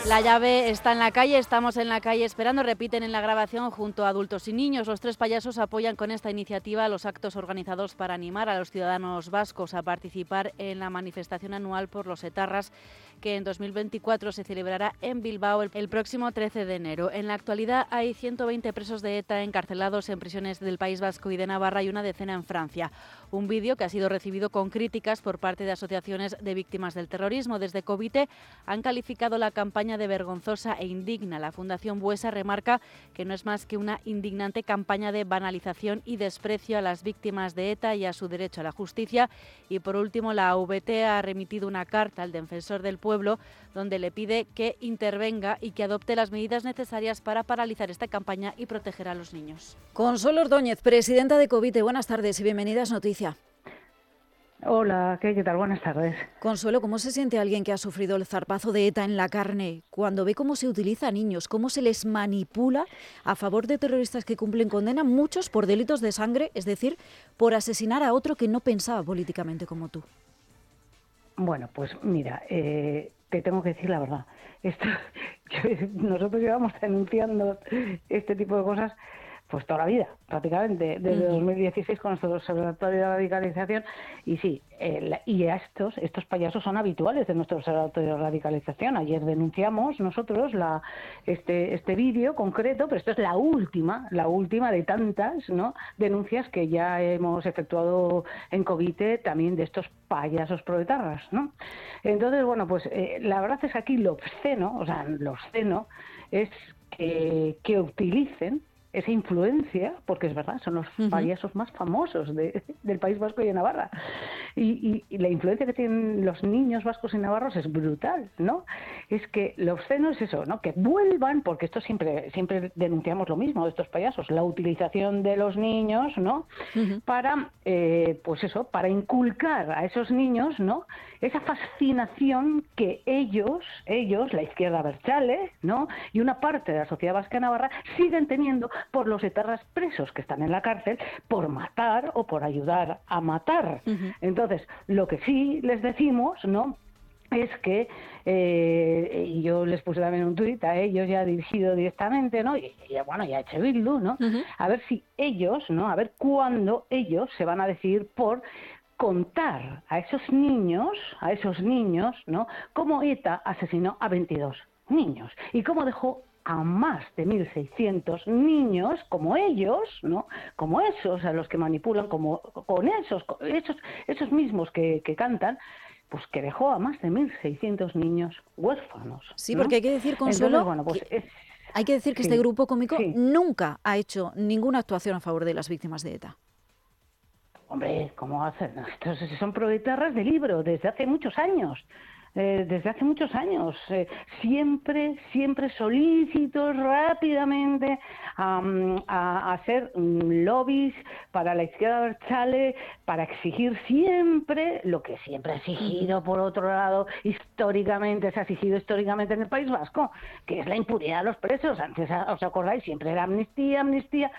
La llave está en la calle, estamos en la calle esperando, repiten en la grabación junto a adultos y niños. Los tres payasos apoyan con esta iniciativa los actos organizados para animar a los ciudadanos vascos a participar en la manifestación anual por los etarras que en 2024 se celebrará en Bilbao el, próximo 13 de enero. En la actualidad hay 120 presos de ETA encarcelados en prisiones del País Vasco y de Navarra y una decena en Francia. Un vídeo que ha sido recibido con críticas por parte de asociaciones de víctimas del terrorismo. Desde Covite han calificado la campaña de vergonzosa e indigna. La Fundación Buesa remarca que no es más que una indignante campaña de banalización y desprecio a las víctimas de ETA y a su derecho a la justicia. Y por último, la AVT ha remitido una carta al defensor del pueblo donde le pide que intervenga y que adopte las medidas necesarias para paralizar esta campaña y proteger a los niños. Consuelo Ordóñez, presidenta de Covite, buenas tardes y bienvenidas Noticia. Hola, ¿qué, tal? Buenas tardes. Consuelo, ¿cómo se siente alguien que ha sufrido el zarpazo de ETA en la carne cuando ve cómo se utiliza a niños, cómo se les manipula a favor de terroristas que cumplen condena, muchos por delitos de sangre, es decir, por asesinar a otro que no pensaba políticamente como tú? Bueno, pues mira, eh, te tengo que decir la verdad. Esto, nosotros llevamos denunciando este tipo de cosas pues toda la vida, prácticamente, desde 2016 con nuestro observatorio de radicalización. Y sí, y estos, estos payasos son habituales de nuestro observatorio de radicalización. Ayer denunciamos nosotros la, este, este vídeo concreto, pero esto es la última, la última de tantas ¿no? denuncias que ya hemos efectuado en COVID también de estos payasos proletarras. ¿no? Entonces, bueno, pues eh, la verdad es que aquí lo obsceno, o sea, lo obsceno es que, que utilicen esa influencia, porque es verdad, son los payasos más famosos del País Vasco y de Navarra. Y, la influencia que tienen los niños vascos y navarros es brutal, ¿no? Es que lo obsceno es eso, ¿no? Que vuelvan, porque esto siempre, siempre denunciamos lo mismo de estos payasos, la utilización de los niños, ¿no? Para, eh, pues eso, para inculcar a esos niños, ¿no? Esa fascinación que ellos, ellos, la izquierda Berchale, ¿no? Y una parte de la sociedad vasca navarra siguen teniendo por los etarras presos que están en la cárcel por matar o por ayudar a matar. Entonces, lo que sí les decimos, ¿no? es que eh, y yo les puse también un tuit a ellos ya dirigido directamente, ¿no? Y, bueno, ya hecho Bildu, ¿no? A ver si ellos, ¿no? A ver cuándo ellos se van a decidir por contar a esos niños, a esos niños, ¿no? Cómo ETA asesinó a 22 niños y cómo dejó a más de 1.600 niños como ellos, ¿no? Como esos a los que manipulan, como con esos, esos, esos mismos que, cantan, pues que dejó a más de 1.600 niños huérfanos. Sí, porque hay que decir, Consuelo, bueno, pues hay que decir que este grupo cómico nunca ha hecho ninguna actuación a favor de las víctimas de ETA. Hombre, ¿cómo hacen? Estos son proletarras de libro desde hace muchos años. Eh, desde hace muchos años, eh, siempre, siempre solícitos rápidamente a, hacer mm, lobbies para la izquierda Berchale, para exigir siempre lo que siempre ha exigido, por otro lado, históricamente, se ha exigido históricamente en el País Vasco, que es la impunidad de los presos. Antes, ¿os acordáis? Siempre era amnistía, amnistía.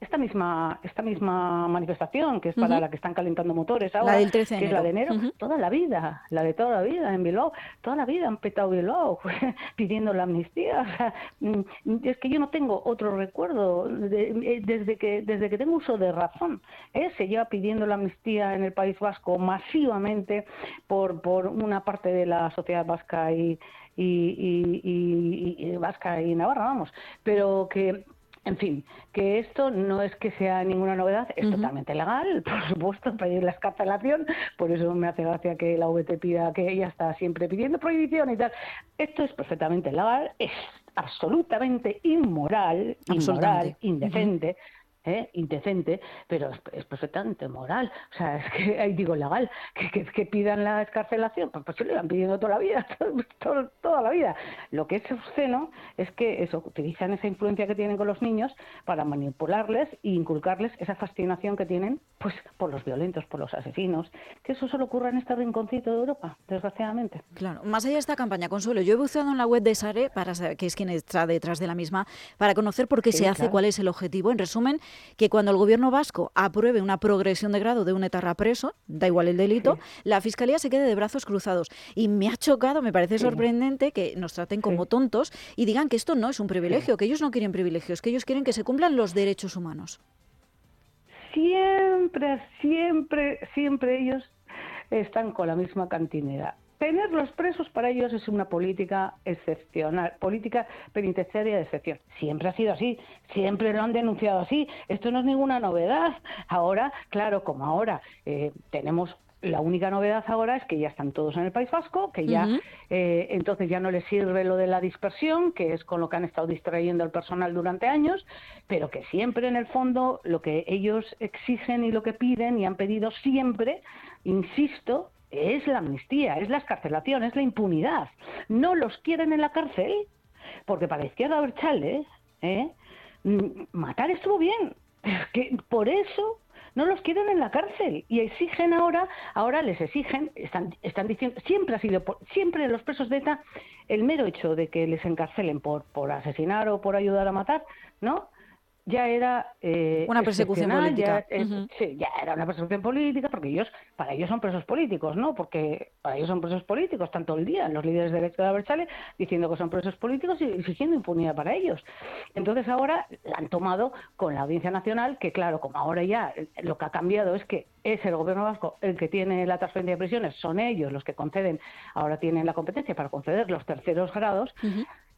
Esta, misma, esta misma manifestación, que es para la que están calentando motores ahora, la que es la de enero, toda la vida, la de toda la vida en Bilbao, toda la vida han petado Bilbao pidiendo la amnistía. Mm, es que yo no tengo otro recuerdo eh, desde que desde que tengo uso de razón. ¿eh? Se lleva pidiendo la amnistía en el País Vasco masivamente por, por una parte de la sociedad vasca y, y, vasca y navarra, vamos, pero que en fin, que esto no es que sea ninguna novedad, es totalmente legal, por supuesto, pedir la escarcelación, por eso me hace gracia que la VT pida que ella está siempre pidiendo prohibición y tal. Esto es perfectamente legal, es absolutamente inmoral, inmoral, indecente. ¿Eh? indecente, pero es, perfectamente moral. O sea, es que, ahí digo, legal, que, que, pidan la escarcelación, pues, pues se lo han pidiendo toda la vida, toda la vida. Lo que es obsceno es que eso, utilizan esa influencia que tienen con los niños para manipularles e inculcarles esa fascinación que tienen pues por los violentos, por los asesinos, que eso solo ocurre en este rinconcito de Europa, desgraciadamente. Claro, más allá de esta campaña, Consuelo, yo he buceado en la web de SARE, para saber, que es quien está detrás de la misma, para conocer por qué se hace, cuál es el objetivo. En resumen, que cuando el gobierno vasco apruebe una progresión de grado de un etarra preso, da igual el delito, la fiscalía se quede de brazos cruzados. Y me ha chocado, me parece sorprendente que nos traten como tontos y digan que esto no es un privilegio, que ellos no quieren privilegios, que ellos quieren que se cumplan los derechos humanos. Siempre, siempre, siempre ellos están con la misma cantinera tenerlos presos para ellos es una política excepcional, política penitenciaria de excepción. Siempre ha sido así, siempre lo han denunciado así. Esto no es ninguna novedad. Ahora, claro, como ahora eh, tenemos la única novedad ahora es que ya están todos en el País Vasco, que ya eh, entonces ya no les sirve lo de la dispersión, que es con lo que han estado distrayendo al personal durante años, pero que siempre en el fondo lo que ellos exigen y lo que piden y han pedido siempre, insisto, es la amnistía, es la escarcelación, es la impunidad. No los quieren en la cárcel, porque para la izquierda Berchales, ¿eh? Mm, matar estuvo bien. Que por eso no los quieren en la cárcel y exigen ahora, ahora les exigen, están, están diciendo, siempre ha sido, siempre los presos de ETA, el mero hecho de que les encarcelen por, por asesinar o por ayudar a matar, ¿no? Ya era eh, una persecución política. Ya, Sí, ya era una persecución política porque ellos, para ellos son presos políticos, ¿no? Porque para ellos son presos políticos tanto el día los líderes de la Berchale diciendo que son presos políticos y exigiendo impunidad para ellos. Entonces ahora la han tomado con la Audiencia Nacional, que claro, como ahora ya lo que ha cambiado es que es el gobierno vasco el que tiene la transferencia de prisiones, son ellos los que conceden, ahora tienen la competencia para conceder los terceros grados.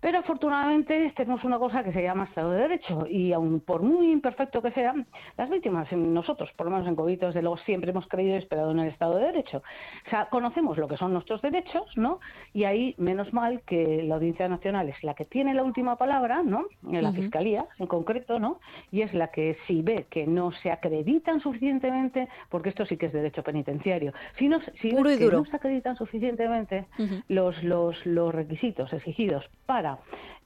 Pero afortunadamente tenemos una cosa que se llama Estado de Derecho y aun por muy imperfecto que sea, las víctimas, nosotros, por lo menos en COVID, desde luego siempre hemos creído y esperado en el Estado de Derecho. O sea, conocemos lo que son nuestros derechos, ¿no? Y ahí, menos mal que la Audiencia Nacional es la que tiene la última palabra, ¿no? En la Fiscalía, en concreto, ¿no? Y es la que si ve que no se acreditan suficientemente, porque esto sí que es derecho penitenciario, si no, si ve que no se acreditan suficientemente los, los, los requisitos exigidos para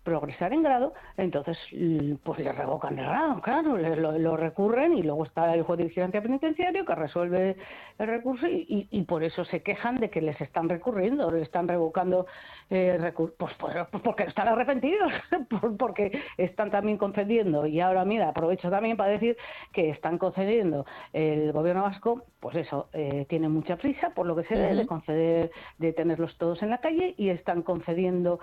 progresar en grado, entonces pues le revocan el grado, claro, lo, recurren y luego está el juez de vigilancia penitenciario que resuelve el recurso y, por eso se quejan de que les están recurriendo, le están revocando eh, recursos, pues, pues, pues, porque están arrepentidos, porque están también concediendo y ahora mira, aprovecho también para decir que están concediendo el gobierno vasco, pues eso, eh, tiene mucha prisa por lo que se debe de conceder, de tenerlos todos en la calle y están concediendo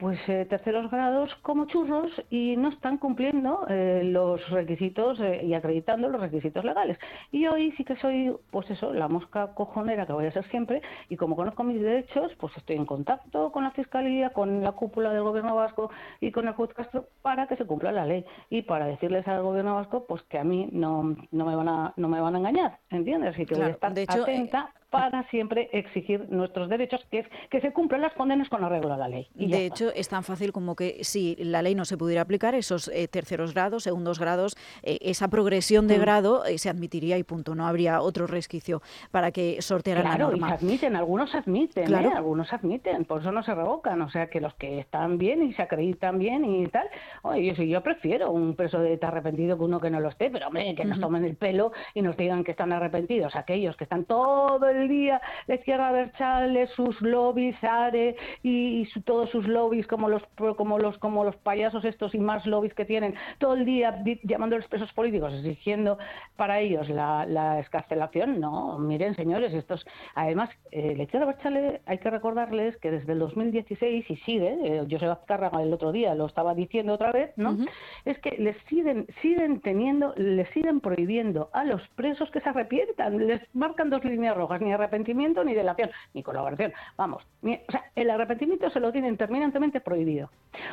pues eh, terceros grados como churros y no están cumpliendo eh, los requisitos eh, y acreditando los requisitos legales. Y hoy sí que soy, pues eso, la mosca cojonera que voy a ser siempre y como conozco mis derechos, pues estoy en contacto con la Fiscalía, con la cúpula del Gobierno vasco y con el juez Castro para que se cumpla la ley y para decirles al Gobierno vasco pues que a mí no, no, me, van a, no me van a engañar, ¿entiendes? Y que voy a estar atenta para siempre exigir nuestros derechos, que es que se cumplan las condenas con arreglo a la ley. de hecho, es tan fácil como que si la ley no se pudiera aplicar, esos eh, terceros grados, segundos grados, eh, esa progresión de mm. grado eh, se admitiría y punto. No habría otro resquicio para que sortearan la norma. y se admiten, algunos admiten, claro. algunos admiten, por eso no se revocan. O sea, que los que están bien y se acreditan bien y tal, oye, yo, yo prefiero un preso de estar arrepentido que uno que no lo esté, pero hombre, que nos tomen el pelo y nos digan que están arrepentidos. Aquellos que están todo el día la izquierda Berchale, sus lobbies, ARE y, todos sus lobbies como los como los como los payasos estos y más lobbies que tienen todo el día llamando a los presos políticos, exigiendo para ellos la, la escarcelación. No, miren señores, estos además eh, la izquierda Berchale hay que recordarles que desde el 2016 y sigue, eh, José Azcárraga el otro día lo estaba diciendo otra vez, ¿no? Es que les siguen siguen teniendo, les siguen prohibiendo a los presos que se arrepientan, les marcan dos líneas rojas, ni arrepentimiento ni delación, ni colaboración. Vamos, o sea, el arrepentimiento se lo tienen terminantemente prohibido.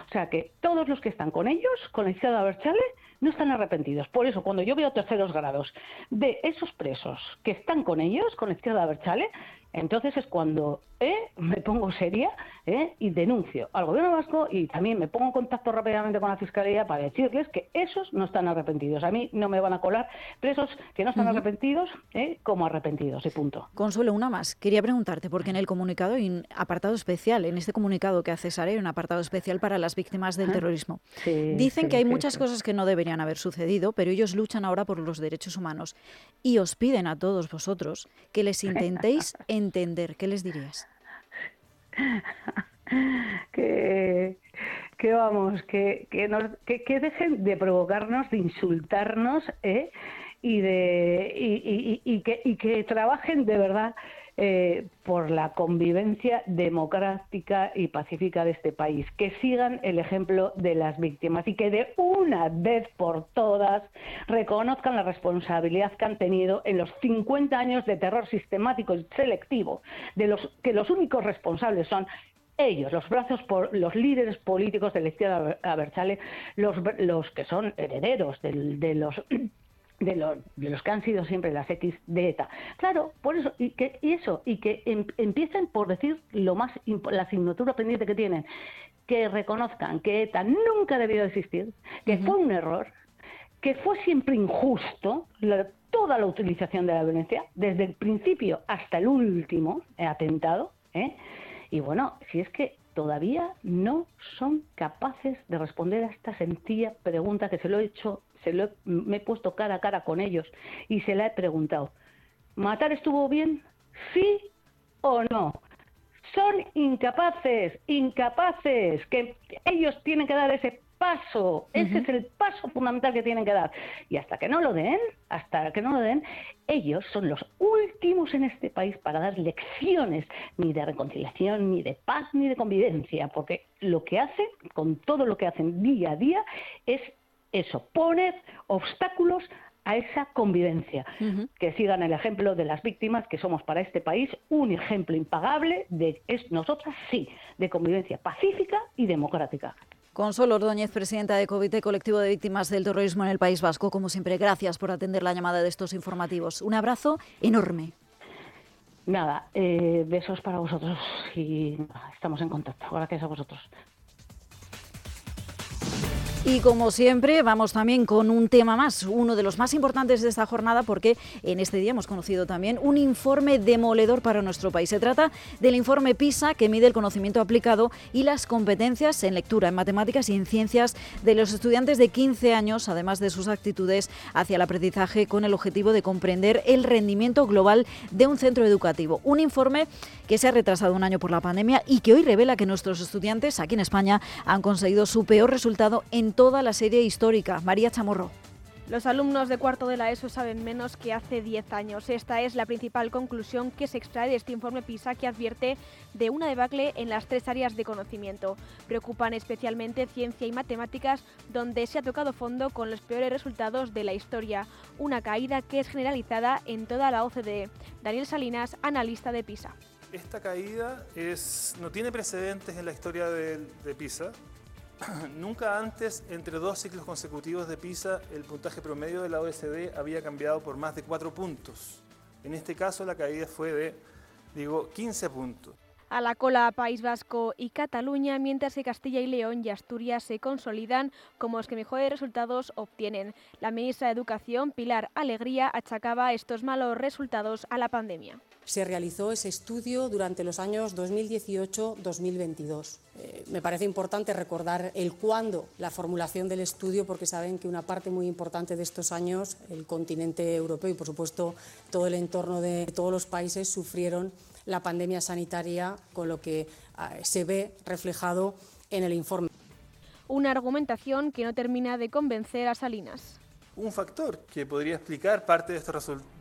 O sea que todos los que están con ellos, con la izquierda Berchale, no están arrepentidos. Por eso, cuando yo veo terceros grados de esos presos que están con ellos, con la izquierda Berchale, entonces es cuando ¿eh? me pongo seria ¿eh? y denuncio al gobierno vasco y también me pongo en contacto rápidamente con la fiscalía para decirles que esos no están arrepentidos. A mí no me van a colar presos que no están arrepentidos ¿eh? como arrepentidos y punto. Consuelo, una más. Quería preguntarte, porque en el comunicado hay un apartado especial, en este comunicado que hace Sare, hay un apartado especial para las víctimas del terrorismo. Dicen que hay muchas cosas que no deberían haber sucedido, pero ellos luchan ahora por los derechos humanos y os piden a todos vosotros que les intentéis entender. ¿Qué les dirías? que, que vamos, que, que, que, dejen de provocarnos, de insultarnos ¿eh? y, de, y, que, y que trabajen de verdad eh, por la convivencia democrática y pacífica de este país, que sigan el ejemplo de las víctimas y que de una vez por todas reconozcan la responsabilidad que han tenido en los 50 años de terror sistemático y selectivo, de los que los únicos responsables son ellos, los brazos por los líderes políticos de la izquierda Abertzale, los, los que son herederos de los de los, de los que han sido siempre las X de ETA. Claro, por eso, y, que, y eso, y que em, empiecen por decir lo más, la asignatura pendiente que tienen, que reconozcan que ETA nunca debió existir, que fue un error, que fue siempre injusto toda la utilización de la violencia, desde el principio hasta el último atentado, ¿eh? y bueno, si es que todavía no son capaces de responder a esta sencilla pregunta que se lo he hecho se lo me he puesto cara a cara con ellos y se la he preguntado, ¿matar estuvo bien? ¿Sí o no? Son incapaces, incapaces, que ellos tienen que dar ese paso, ese es el paso fundamental que tienen que dar. Y hasta que no lo den, hasta que no lo den, ellos son los últimos en este país para dar lecciones ni de reconciliación, ni de paz, ni de convivencia, porque lo que hacen, con todo lo que hacen día a día, es eso, poner obstáculos a esa convivencia. Que sigan el ejemplo de las víctimas, que somos para este país un ejemplo impagable de es, nosotras sí, de convivencia pacífica y democrática. Consuelo Ordóñez, presidenta de Comité Colectivo de Víctimas del Terrorismo en el País Vasco. Como siempre, gracias por atender la llamada de estos informativos. Un abrazo enorme. Nada, eh, besos para vosotros y estamos en contacto. Gracias a vosotros. Y como siempre, vamos también con un tema más, uno de los más importantes de esta jornada, porque en este día hemos conocido también un informe demoledor para nuestro país. Se trata del informe PISA, que mide el conocimiento aplicado y las competencias en lectura, en matemáticas y en ciencias de los estudiantes de 15 años, además de sus actitudes hacia el aprendizaje, con el objetivo de comprender el rendimiento global de un centro educativo. Un informe que se ha retrasado un año por la pandemia y que hoy revela que nuestros estudiantes aquí en España han conseguido su peor resultado en toda la serie histórica. María Chamorro. Los alumnos de cuarto de la ESO saben menos que hace 10 años. Esta es la principal conclusión que se extrae de este informe PISA que advierte de una debacle en las tres áreas de conocimiento. Preocupan especialmente ciencia y matemáticas, donde se ha tocado fondo con los peores resultados de la historia. Una caída que es generalizada en toda la OCDE. Daniel Salinas, analista de PISA. Esta caída es, no tiene precedentes en la historia de, de PISA. Nunca antes, entre dos ciclos consecutivos de PISA, el puntaje promedio de la OSD había cambiado por más de 4 puntos. En este caso, la caída fue de, digo, 15 puntos. A la cola País Vasco y Cataluña, mientras que Castilla y León y Asturias se consolidan como los que mejores resultados obtienen. La ministra de Educación, Pilar Alegría, achacaba estos malos resultados a la pandemia se realizó ese estudio durante los años 2018-2022. Eh, me parece importante recordar el cuándo, la formulación del estudio, porque saben que una parte muy importante de estos años, el continente europeo y, por supuesto, todo el entorno de todos los países sufrieron la pandemia sanitaria, con lo que ah, se ve reflejado en el informe. Una argumentación que no termina de convencer a Salinas. Un factor que podría explicar parte de,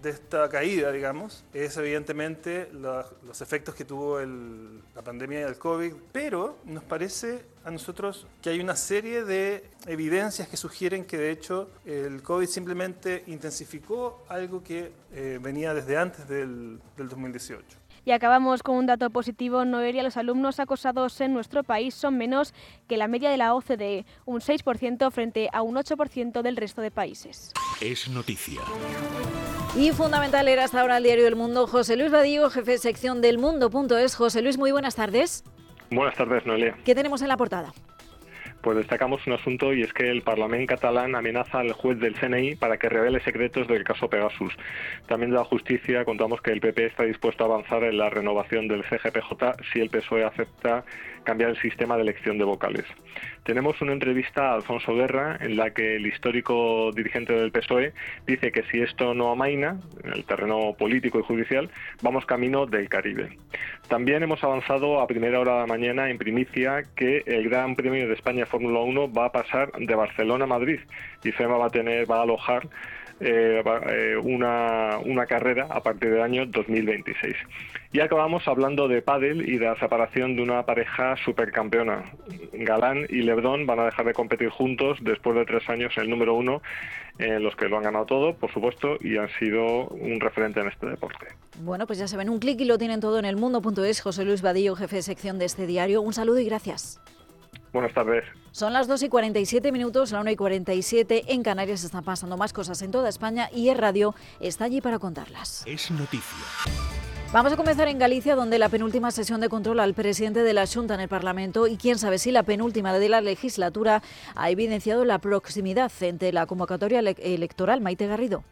de esta caída, digamos, es evidentemente los efectos que tuvo la pandemia del COVID, pero nos parece a nosotros que hay una serie de evidencias que sugieren que de hecho el COVID simplemente intensificó algo que eh, venía desde antes del, del 2018. Y acabamos con un dato positivo. Noelia, los alumnos acosados en nuestro país son menos que la media de la OCDE, un 6% frente a un 8% del resto de países. Es noticia. Y fundamental era hasta ahora el diario El Mundo. José Luis Badío, jefe de sección del Mundo.es. José Luis, muy buenas tardes. Buenas tardes, Noelia. ¿Qué tenemos en la portada? Pues destacamos un asunto y es que el Parlamento catalán amenaza al juez del CNI para que revele secretos del caso Pegasus. También de la justicia contamos que el PP está dispuesto a avanzar en la renovación del CGPJ si el PSOE acepta cambiar el sistema de elección de vocales. Tenemos una entrevista a Alfonso Guerra en la que el histórico dirigente del PSOE dice que si esto no amaina, en el terreno político y judicial, vamos camino del Caribe. También hemos avanzado a primera hora de la mañana en primicia que el Gran Premio de España Fórmula 1 va a pasar de Barcelona a Madrid y FEMA va a tener, va a alojar una, una, carrera a partir del año 2026. Y acabamos hablando de pádel y de la separación de una pareja supercampeona. Galán y Lebron van a dejar de competir juntos después de tres años el número uno, en los que lo han ganado todo, por supuesto, y han sido un referente en este deporte. Bueno, pues ya saben, un clic y lo tienen todo en el mundo.es. José Luis Vadillo, jefe de sección de este diario. Un saludo y gracias. Buenas tardes. Son las 2 y 47 minutos, la 1 y 47 en Canarias. Están pasando más cosas en toda España y el radio está allí para contarlas. Es noticia. Vamos a comenzar en Galicia, donde la penúltima sesión de control al presidente de la Junta en el Parlamento y quién sabe si la penúltima de la legislatura ha evidenciado la proximidad entre la convocatoria electoral. Maite Garrido.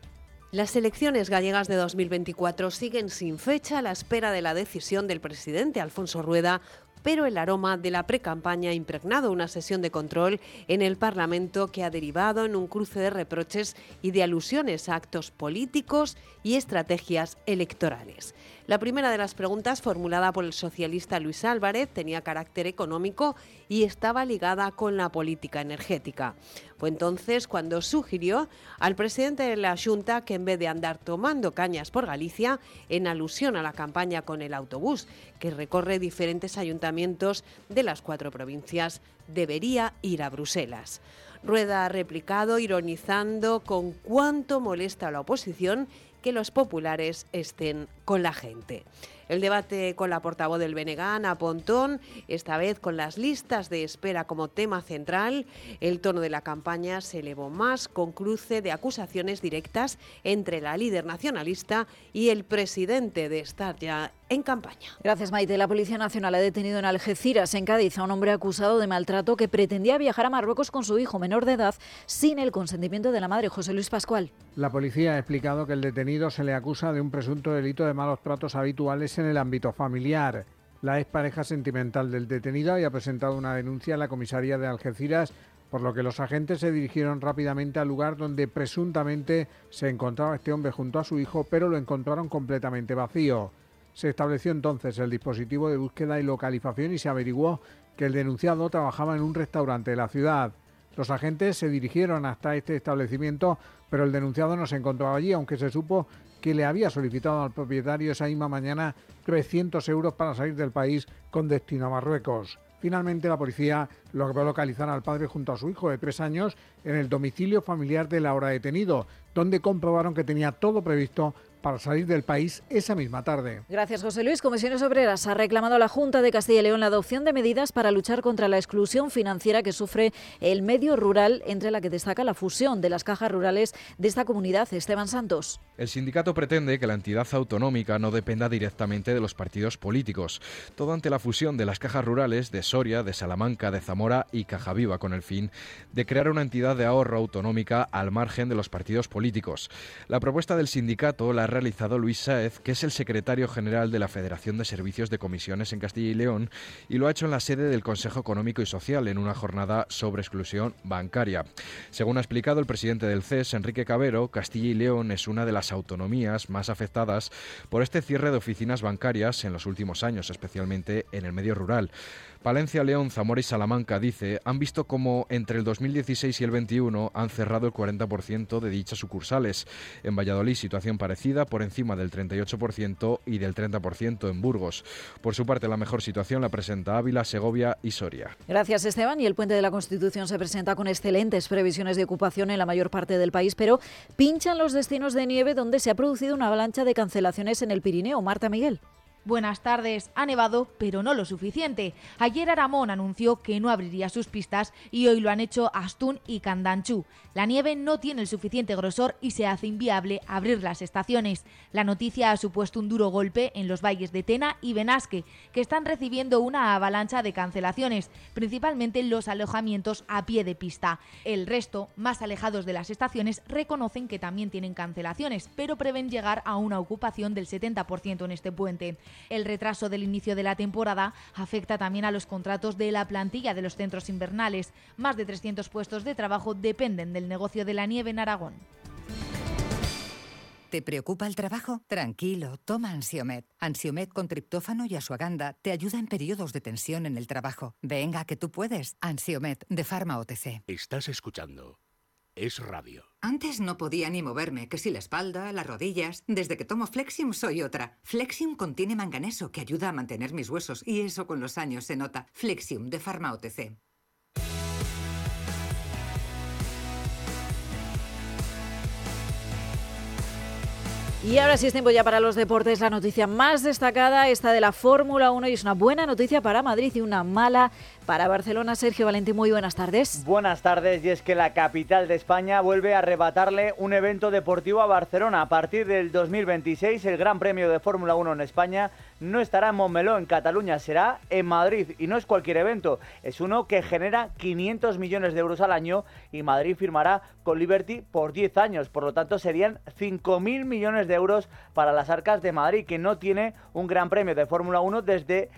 Las elecciones gallegas de 2024 siguen sin fecha a la espera de la decisión del presidente Alfonso Rueda pero el aroma de la precampaña ha impregnado una sesión de control en el Parlamento que ha derivado en un cruce de reproches y de alusiones a actos políticos y estrategias electorales. La primera de las preguntas, formulada por el socialista Luis Álvarez, tenía carácter económico y estaba ligada con la política energética. Fue entonces cuando sugirió al presidente de la Junta que en vez de andar tomando cañas por Galicia, en alusión a la campaña con el autobús que recorre diferentes ayuntamientos de las cuatro provincias, debería ir a Bruselas. Rueda ha replicado ironizando con cuánto molesta a la oposición que los populares estén con la gente. El debate con la portavoz del Benegán, a Pontón, esta vez con las listas de espera como tema central. El tono de la campaña se elevó más con cruce de acusaciones directas entre la líder nacionalista y el presidente de estar ya en campaña. Gracias, Maite. La Policía Nacional ha detenido en Algeciras, en Cádiz, a un hombre acusado de maltrato que pretendía viajar a Marruecos con su hijo menor de edad sin el consentimiento de la madre, José Luis Pascual. La policía ha explicado que el detenido se le acusa de un presunto delito de malos tratos habituales en el ámbito familiar. La expareja sentimental del detenido había presentado una denuncia en la comisaría de Algeciras, por lo que los agentes se dirigieron rápidamente al lugar donde presuntamente se encontraba este hombre junto a su hijo, pero lo encontraron completamente vacío. Se estableció entonces el dispositivo de búsqueda y localización y se averiguó que el denunciado trabajaba en un restaurante de la ciudad. Los agentes se dirigieron hasta este establecimiento, pero el denunciado no se encontraba allí, aunque se supo que le había solicitado al propietario esa misma mañana 300 euros para salir del país con destino a Marruecos. Finalmente, la policía logró localizar al padre junto a su hijo de tres años en el domicilio familiar del ahora detenido, donde comprobaron que tenía todo previsto para salir del país esa misma tarde. Gracias, José Luis. Comisiones Obreras ha reclamado a la Junta de Castilla y León la adopción de medidas para luchar contra la exclusión financiera que sufre el medio rural, entre la que destaca la fusión de las cajas rurales de esta comunidad. Esteban Santos. El sindicato pretende que la entidad autonómica no dependa directamente de los partidos políticos, todo ante la fusión de las cajas rurales de Soria, de Salamanca, de Zamora y Caja Viva, con el fin de crear una entidad de ahorro autonómica al margen de los partidos políticos. La propuesta del sindicato la realizado Luis Sáez, que es el secretario general de la Federación de Servicios de Comisiones en Castilla y León, y lo ha hecho en la sede del Consejo Económico y Social en una jornada sobre exclusión bancaria. Según ha explicado el presidente del CES, Enrique Cabero, Castilla y León es una de las autonomías más afectadas por este cierre de oficinas bancarias en los últimos años, especialmente en el medio rural. Palencia, León, Zamora y Salamanca, dice, han visto cómo entre el 2016 y el 21 han cerrado el 40% de dichas sucursales. En Valladolid, situación parecida, por encima del 38% y del 30% en Burgos. Por su parte, la mejor situación la presenta Ávila, Segovia y Soria. Gracias, Esteban. Y el puente de la Constitución se presenta con excelentes previsiones de ocupación en la mayor parte del país, pero pinchan los destinos de nieve donde se ha producido una avalancha de cancelaciones en el Pirineo. Marta Miguel. Buenas tardes. Ha nevado, pero no lo suficiente. Ayer Aramón anunció que no abriría sus pistas y hoy lo han hecho Astún y Candanchú. La nieve no tiene el suficiente grosor y se hace inviable abrir las estaciones. La noticia ha supuesto un duro golpe en los valles de Tena y Benasque, que están recibiendo una avalancha de cancelaciones, principalmente en los alojamientos a pie de pista. El resto, más alejados de las estaciones, reconocen que también tienen cancelaciones, pero prevén llegar a una ocupación del 70% en este puente. El retraso del inicio de la temporada afecta también a los contratos de la plantilla de los centros invernales. Más de 300 puestos de trabajo dependen del negocio de la nieve en Aragón. ¿Te preocupa el trabajo? Tranquilo, toma Ansiomet. Ansiomet con triptófano y asuaganda te ayuda en periodos de tensión en el trabajo. Venga, que tú puedes. Ansiomet de Pharma OTC. Estás escuchando. Es radio. Antes no podía ni moverme, que si la espalda, las rodillas. Desde que tomo Flexium soy otra. Flexium contiene manganeso que ayuda a mantener mis huesos y eso con los años se nota. Flexium de Pharma OTC. Y ahora sí es tiempo ya para los deportes. La noticia más destacada, esta de la Fórmula 1, y es una buena noticia para Madrid y una mala para Barcelona. Sergio Valentín, muy buenas tardes. Buenas tardes, y es que la capital de España vuelve a arrebatarle un evento deportivo a Barcelona. A partir del 2026, el Gran Premio de Fórmula 1 en España no estará en Montmeló, en Cataluña, será en Madrid. Y no es cualquier evento, es uno que genera 500 millones de euros al año y Madrid firmará con Liberty por 10 años. Por lo tanto, serían 5.000 millones de euros para las arcas de Madrid, que no tiene un gran premio de Fórmula 1 desde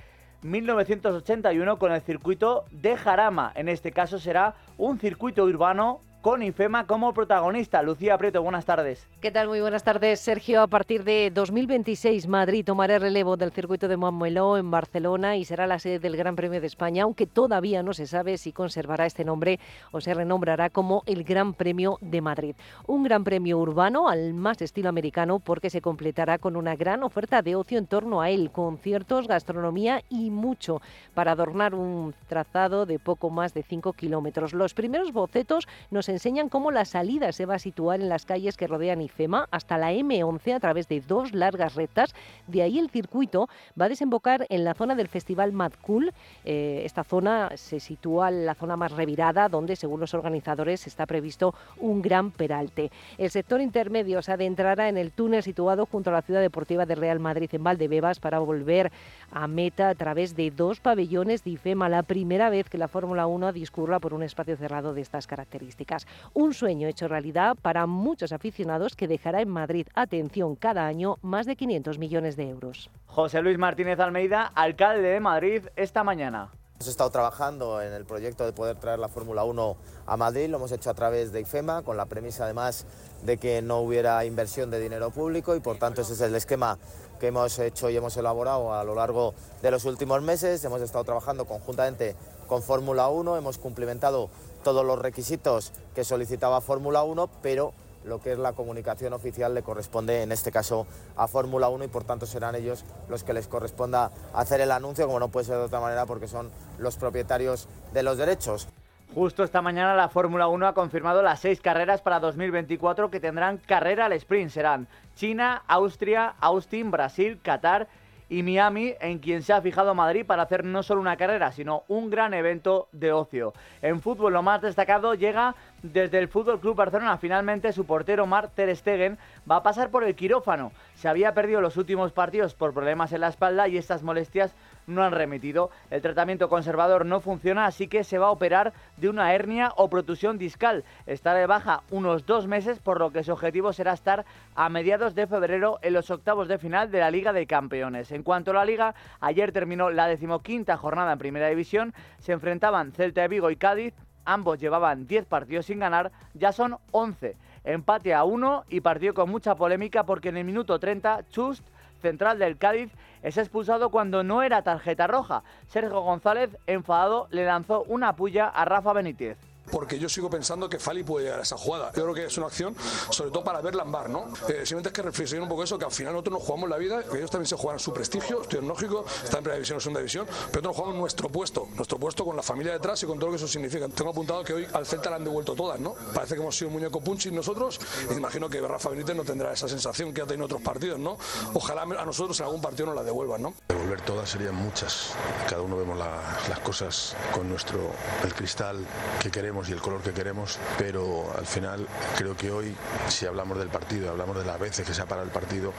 1981 con el circuito de Jarama. En este caso será un circuito urbano con IFEMA como protagonista. Lucía Prieto, buenas tardes. ¿Qué tal? Muy buenas tardes, Sergio. A partir de 2026, Madrid tomará el relevo del circuito de Montmeló en Barcelona y será la sede del Gran Premio de España, aunque todavía no se sabe si conservará este nombre o se renombrará como el Gran Premio de Madrid. Un Gran Premio urbano al más estilo americano porque se completará con una gran oferta de ocio en torno a él, conciertos, gastronomía y mucho para adornar un trazado de poco más de 5 kilómetros. Los primeros bocetos nos enseñan cómo la salida se va a situar en las calles que rodean IFEMA hasta la M11 a través de dos largas rectas. De ahí el circuito va a desembocar en la zona del Festival Mad Cool. Eh, esta zona se sitúa en la zona más revirada, donde, según los organizadores, está previsto un gran peralte. El sector intermedio se adentrará en el túnel situado junto a la ciudad deportiva de Real Madrid en Valdebebas para volver a meta a través de dos pabellones de IFEMA, la primera vez que la Fórmula 1 discurra por un espacio cerrado de estas características. Un sueño hecho realidad para muchos aficionados que dejará en Madrid, atención, cada año más de 500 millones de euros. José Luis Martínez Almeida, alcalde de Madrid, esta mañana. Hemos estado trabajando en el proyecto de poder traer la Fórmula 1 a Madrid, lo hemos hecho a través de IFEMA, con la premisa además de que no hubiera inversión de dinero público y por tanto ese es el esquema que hemos hecho y hemos elaborado a lo largo de los últimos meses. Hemos estado trabajando conjuntamente con Fórmula 1, hemos cumplimentado todos los requisitos que solicitaba Fórmula 1, pero lo que es la comunicación oficial le corresponde en este caso a Fórmula 1 y por tanto serán ellos los que les corresponda hacer el anuncio, como no puede ser de otra manera porque son los propietarios de los derechos. Justo esta mañana la Fórmula 1 ha confirmado las seis carreras para 2024 que tendrán carrera al sprint. Serán China, Austria, Austin, Brasil, Qatar y Miami, en quien se ha fijado Madrid para hacer no solo una carrera, sino un gran evento de ocio. En fútbol lo más destacado llega desde el Fútbol Club Barcelona. Finalmente su portero Marc ter Stegen va a pasar por el quirófano. Se había perdido los últimos partidos por problemas en la espalda y estas molestias no han remitido. El tratamiento conservador no funciona, así que se va a operar de una hernia o protusión discal. Estará de baja unos dos meses, por lo que su objetivo será estar a mediados de febrero en los octavos de final de la Liga de Campeones. En cuanto a la Liga, ayer terminó la decimoquinta jornada en Primera División. Se enfrentaban Celta de Vigo y Cádiz. Ambos llevaban 10 partidos sin ganar, ya son 11. Empate a 1 y partido con mucha polémica porque en el minuto 30 Chust central del Cádiz es expulsado cuando no era tarjeta roja. Sergio González, enfadado, le lanzó una puya a Rafa Benítez porque yo sigo pensando que Fali puede llegar a esa jugada. Yo creo que es una acción, sobre todo para verla en bar, ¿no? Eh, simplemente es que reflexionar un poco eso, que al final nosotros nos jugamos la vida, que ellos también se juegan su prestigio, estoy en lógico, están en primera división o segunda división, pero nosotros nos jugamos nuestro puesto, nuestro puesto con la familia detrás y con todo lo que eso significa. Tengo apuntado que hoy al Celta le han devuelto todas, ¿no? Parece que hemos sido un muñeco punching nosotros, y imagino que Rafa Benítez no tendrá esa sensación que ha tenido otros partidos, ¿no? Ojalá a nosotros en algún partido nos la devuelvan, ¿no? Devolver todas serían muchas, cada uno vemos las cosas con nuestro, el cristal que queremos y el color que queremos pero al final creo que hoy, si hablamos del partido, hablamos de las veces que se ha parado el partido,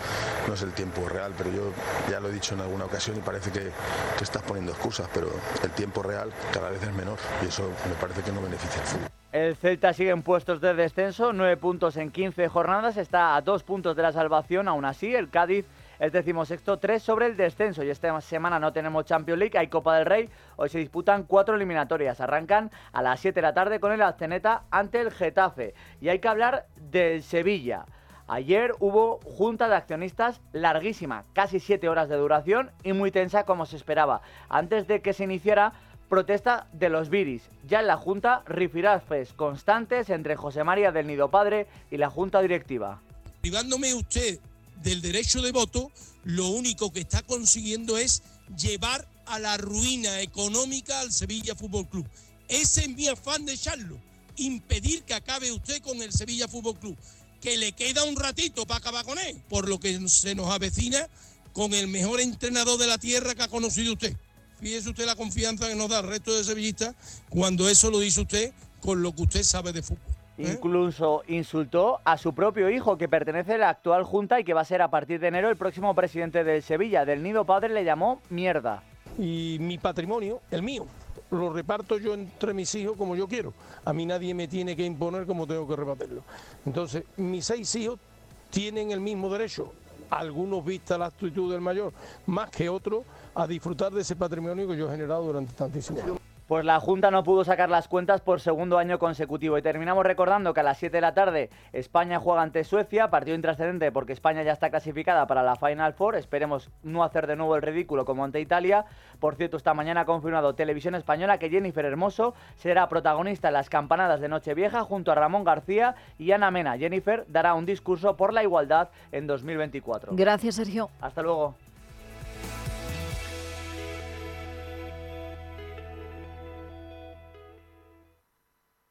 no es el tiempo real, pero yo ya lo he dicho en alguna ocasión y parece que, que estás poniendo excusas, pero el tiempo real cada vez es menor y eso me parece que no beneficia al fútbol. El Celta sigue en puestos de descenso, nueve puntos en 15 jornadas, está a dos puntos de la salvación, aún así el Cádiz el decimosexto, tres sobre el descenso. Y esta semana no tenemos Champions League, hay Copa del Rey. Hoy se disputan cuatro eliminatorias. Arrancan a las 7 de la tarde con el Azteneta ante el Getafe. Y hay que hablar del Sevilla. Ayer hubo junta de accionistas larguísima, casi siete horas de duración y muy tensa como se esperaba. Antes de que se iniciara protesta de los viris. Ya en la junta, rifirafes constantes entre José María del Nido Padre y la junta directiva. Privándome usted del derecho de voto, lo único que está consiguiendo es llevar a la ruina económica al Sevilla Fútbol Club. Ese es mi afán de echarlo, impedir que acabe usted con el Sevilla Fútbol Club, que le queda un ratito para acabar con él, por lo que se nos avecina con el mejor entrenador de la tierra que ha conocido usted. Fíjese usted la confianza que nos da el resto de sevillistas cuando eso lo dice usted con lo que usted sabe de fútbol. ¿Eh? Incluso insultó a su propio hijo, que pertenece a la actual Junta y que va a ser a partir de enero el próximo presidente del Sevilla. Del Nido Padre le llamó mierda. Y mi patrimonio, el mío, lo reparto yo entre mis hijos como yo quiero. A mí nadie me tiene que imponer cómo tengo que repartirlo. Entonces, mis seis hijos tienen el mismo derecho algunos vista la actitud del mayor más que otros a disfrutar de ese patrimonio que yo he generado durante tantísimos años. Pues la Junta no pudo sacar las cuentas por segundo año consecutivo. Y terminamos recordando que a las 7 de la tarde España juega ante Suecia, partido intrascendente porque España ya está clasificada para la Final Four. Esperemos no hacer de nuevo el ridículo como ante Italia. Por cierto, esta mañana ha confirmado Televisión Española que Jennifer Hermoso será protagonista en las campanadas de Nochevieja junto a Ramón García y Ana Mena. Jennifer dará un discurso por la igualdad en 2024. Gracias, Sergio. Hasta luego.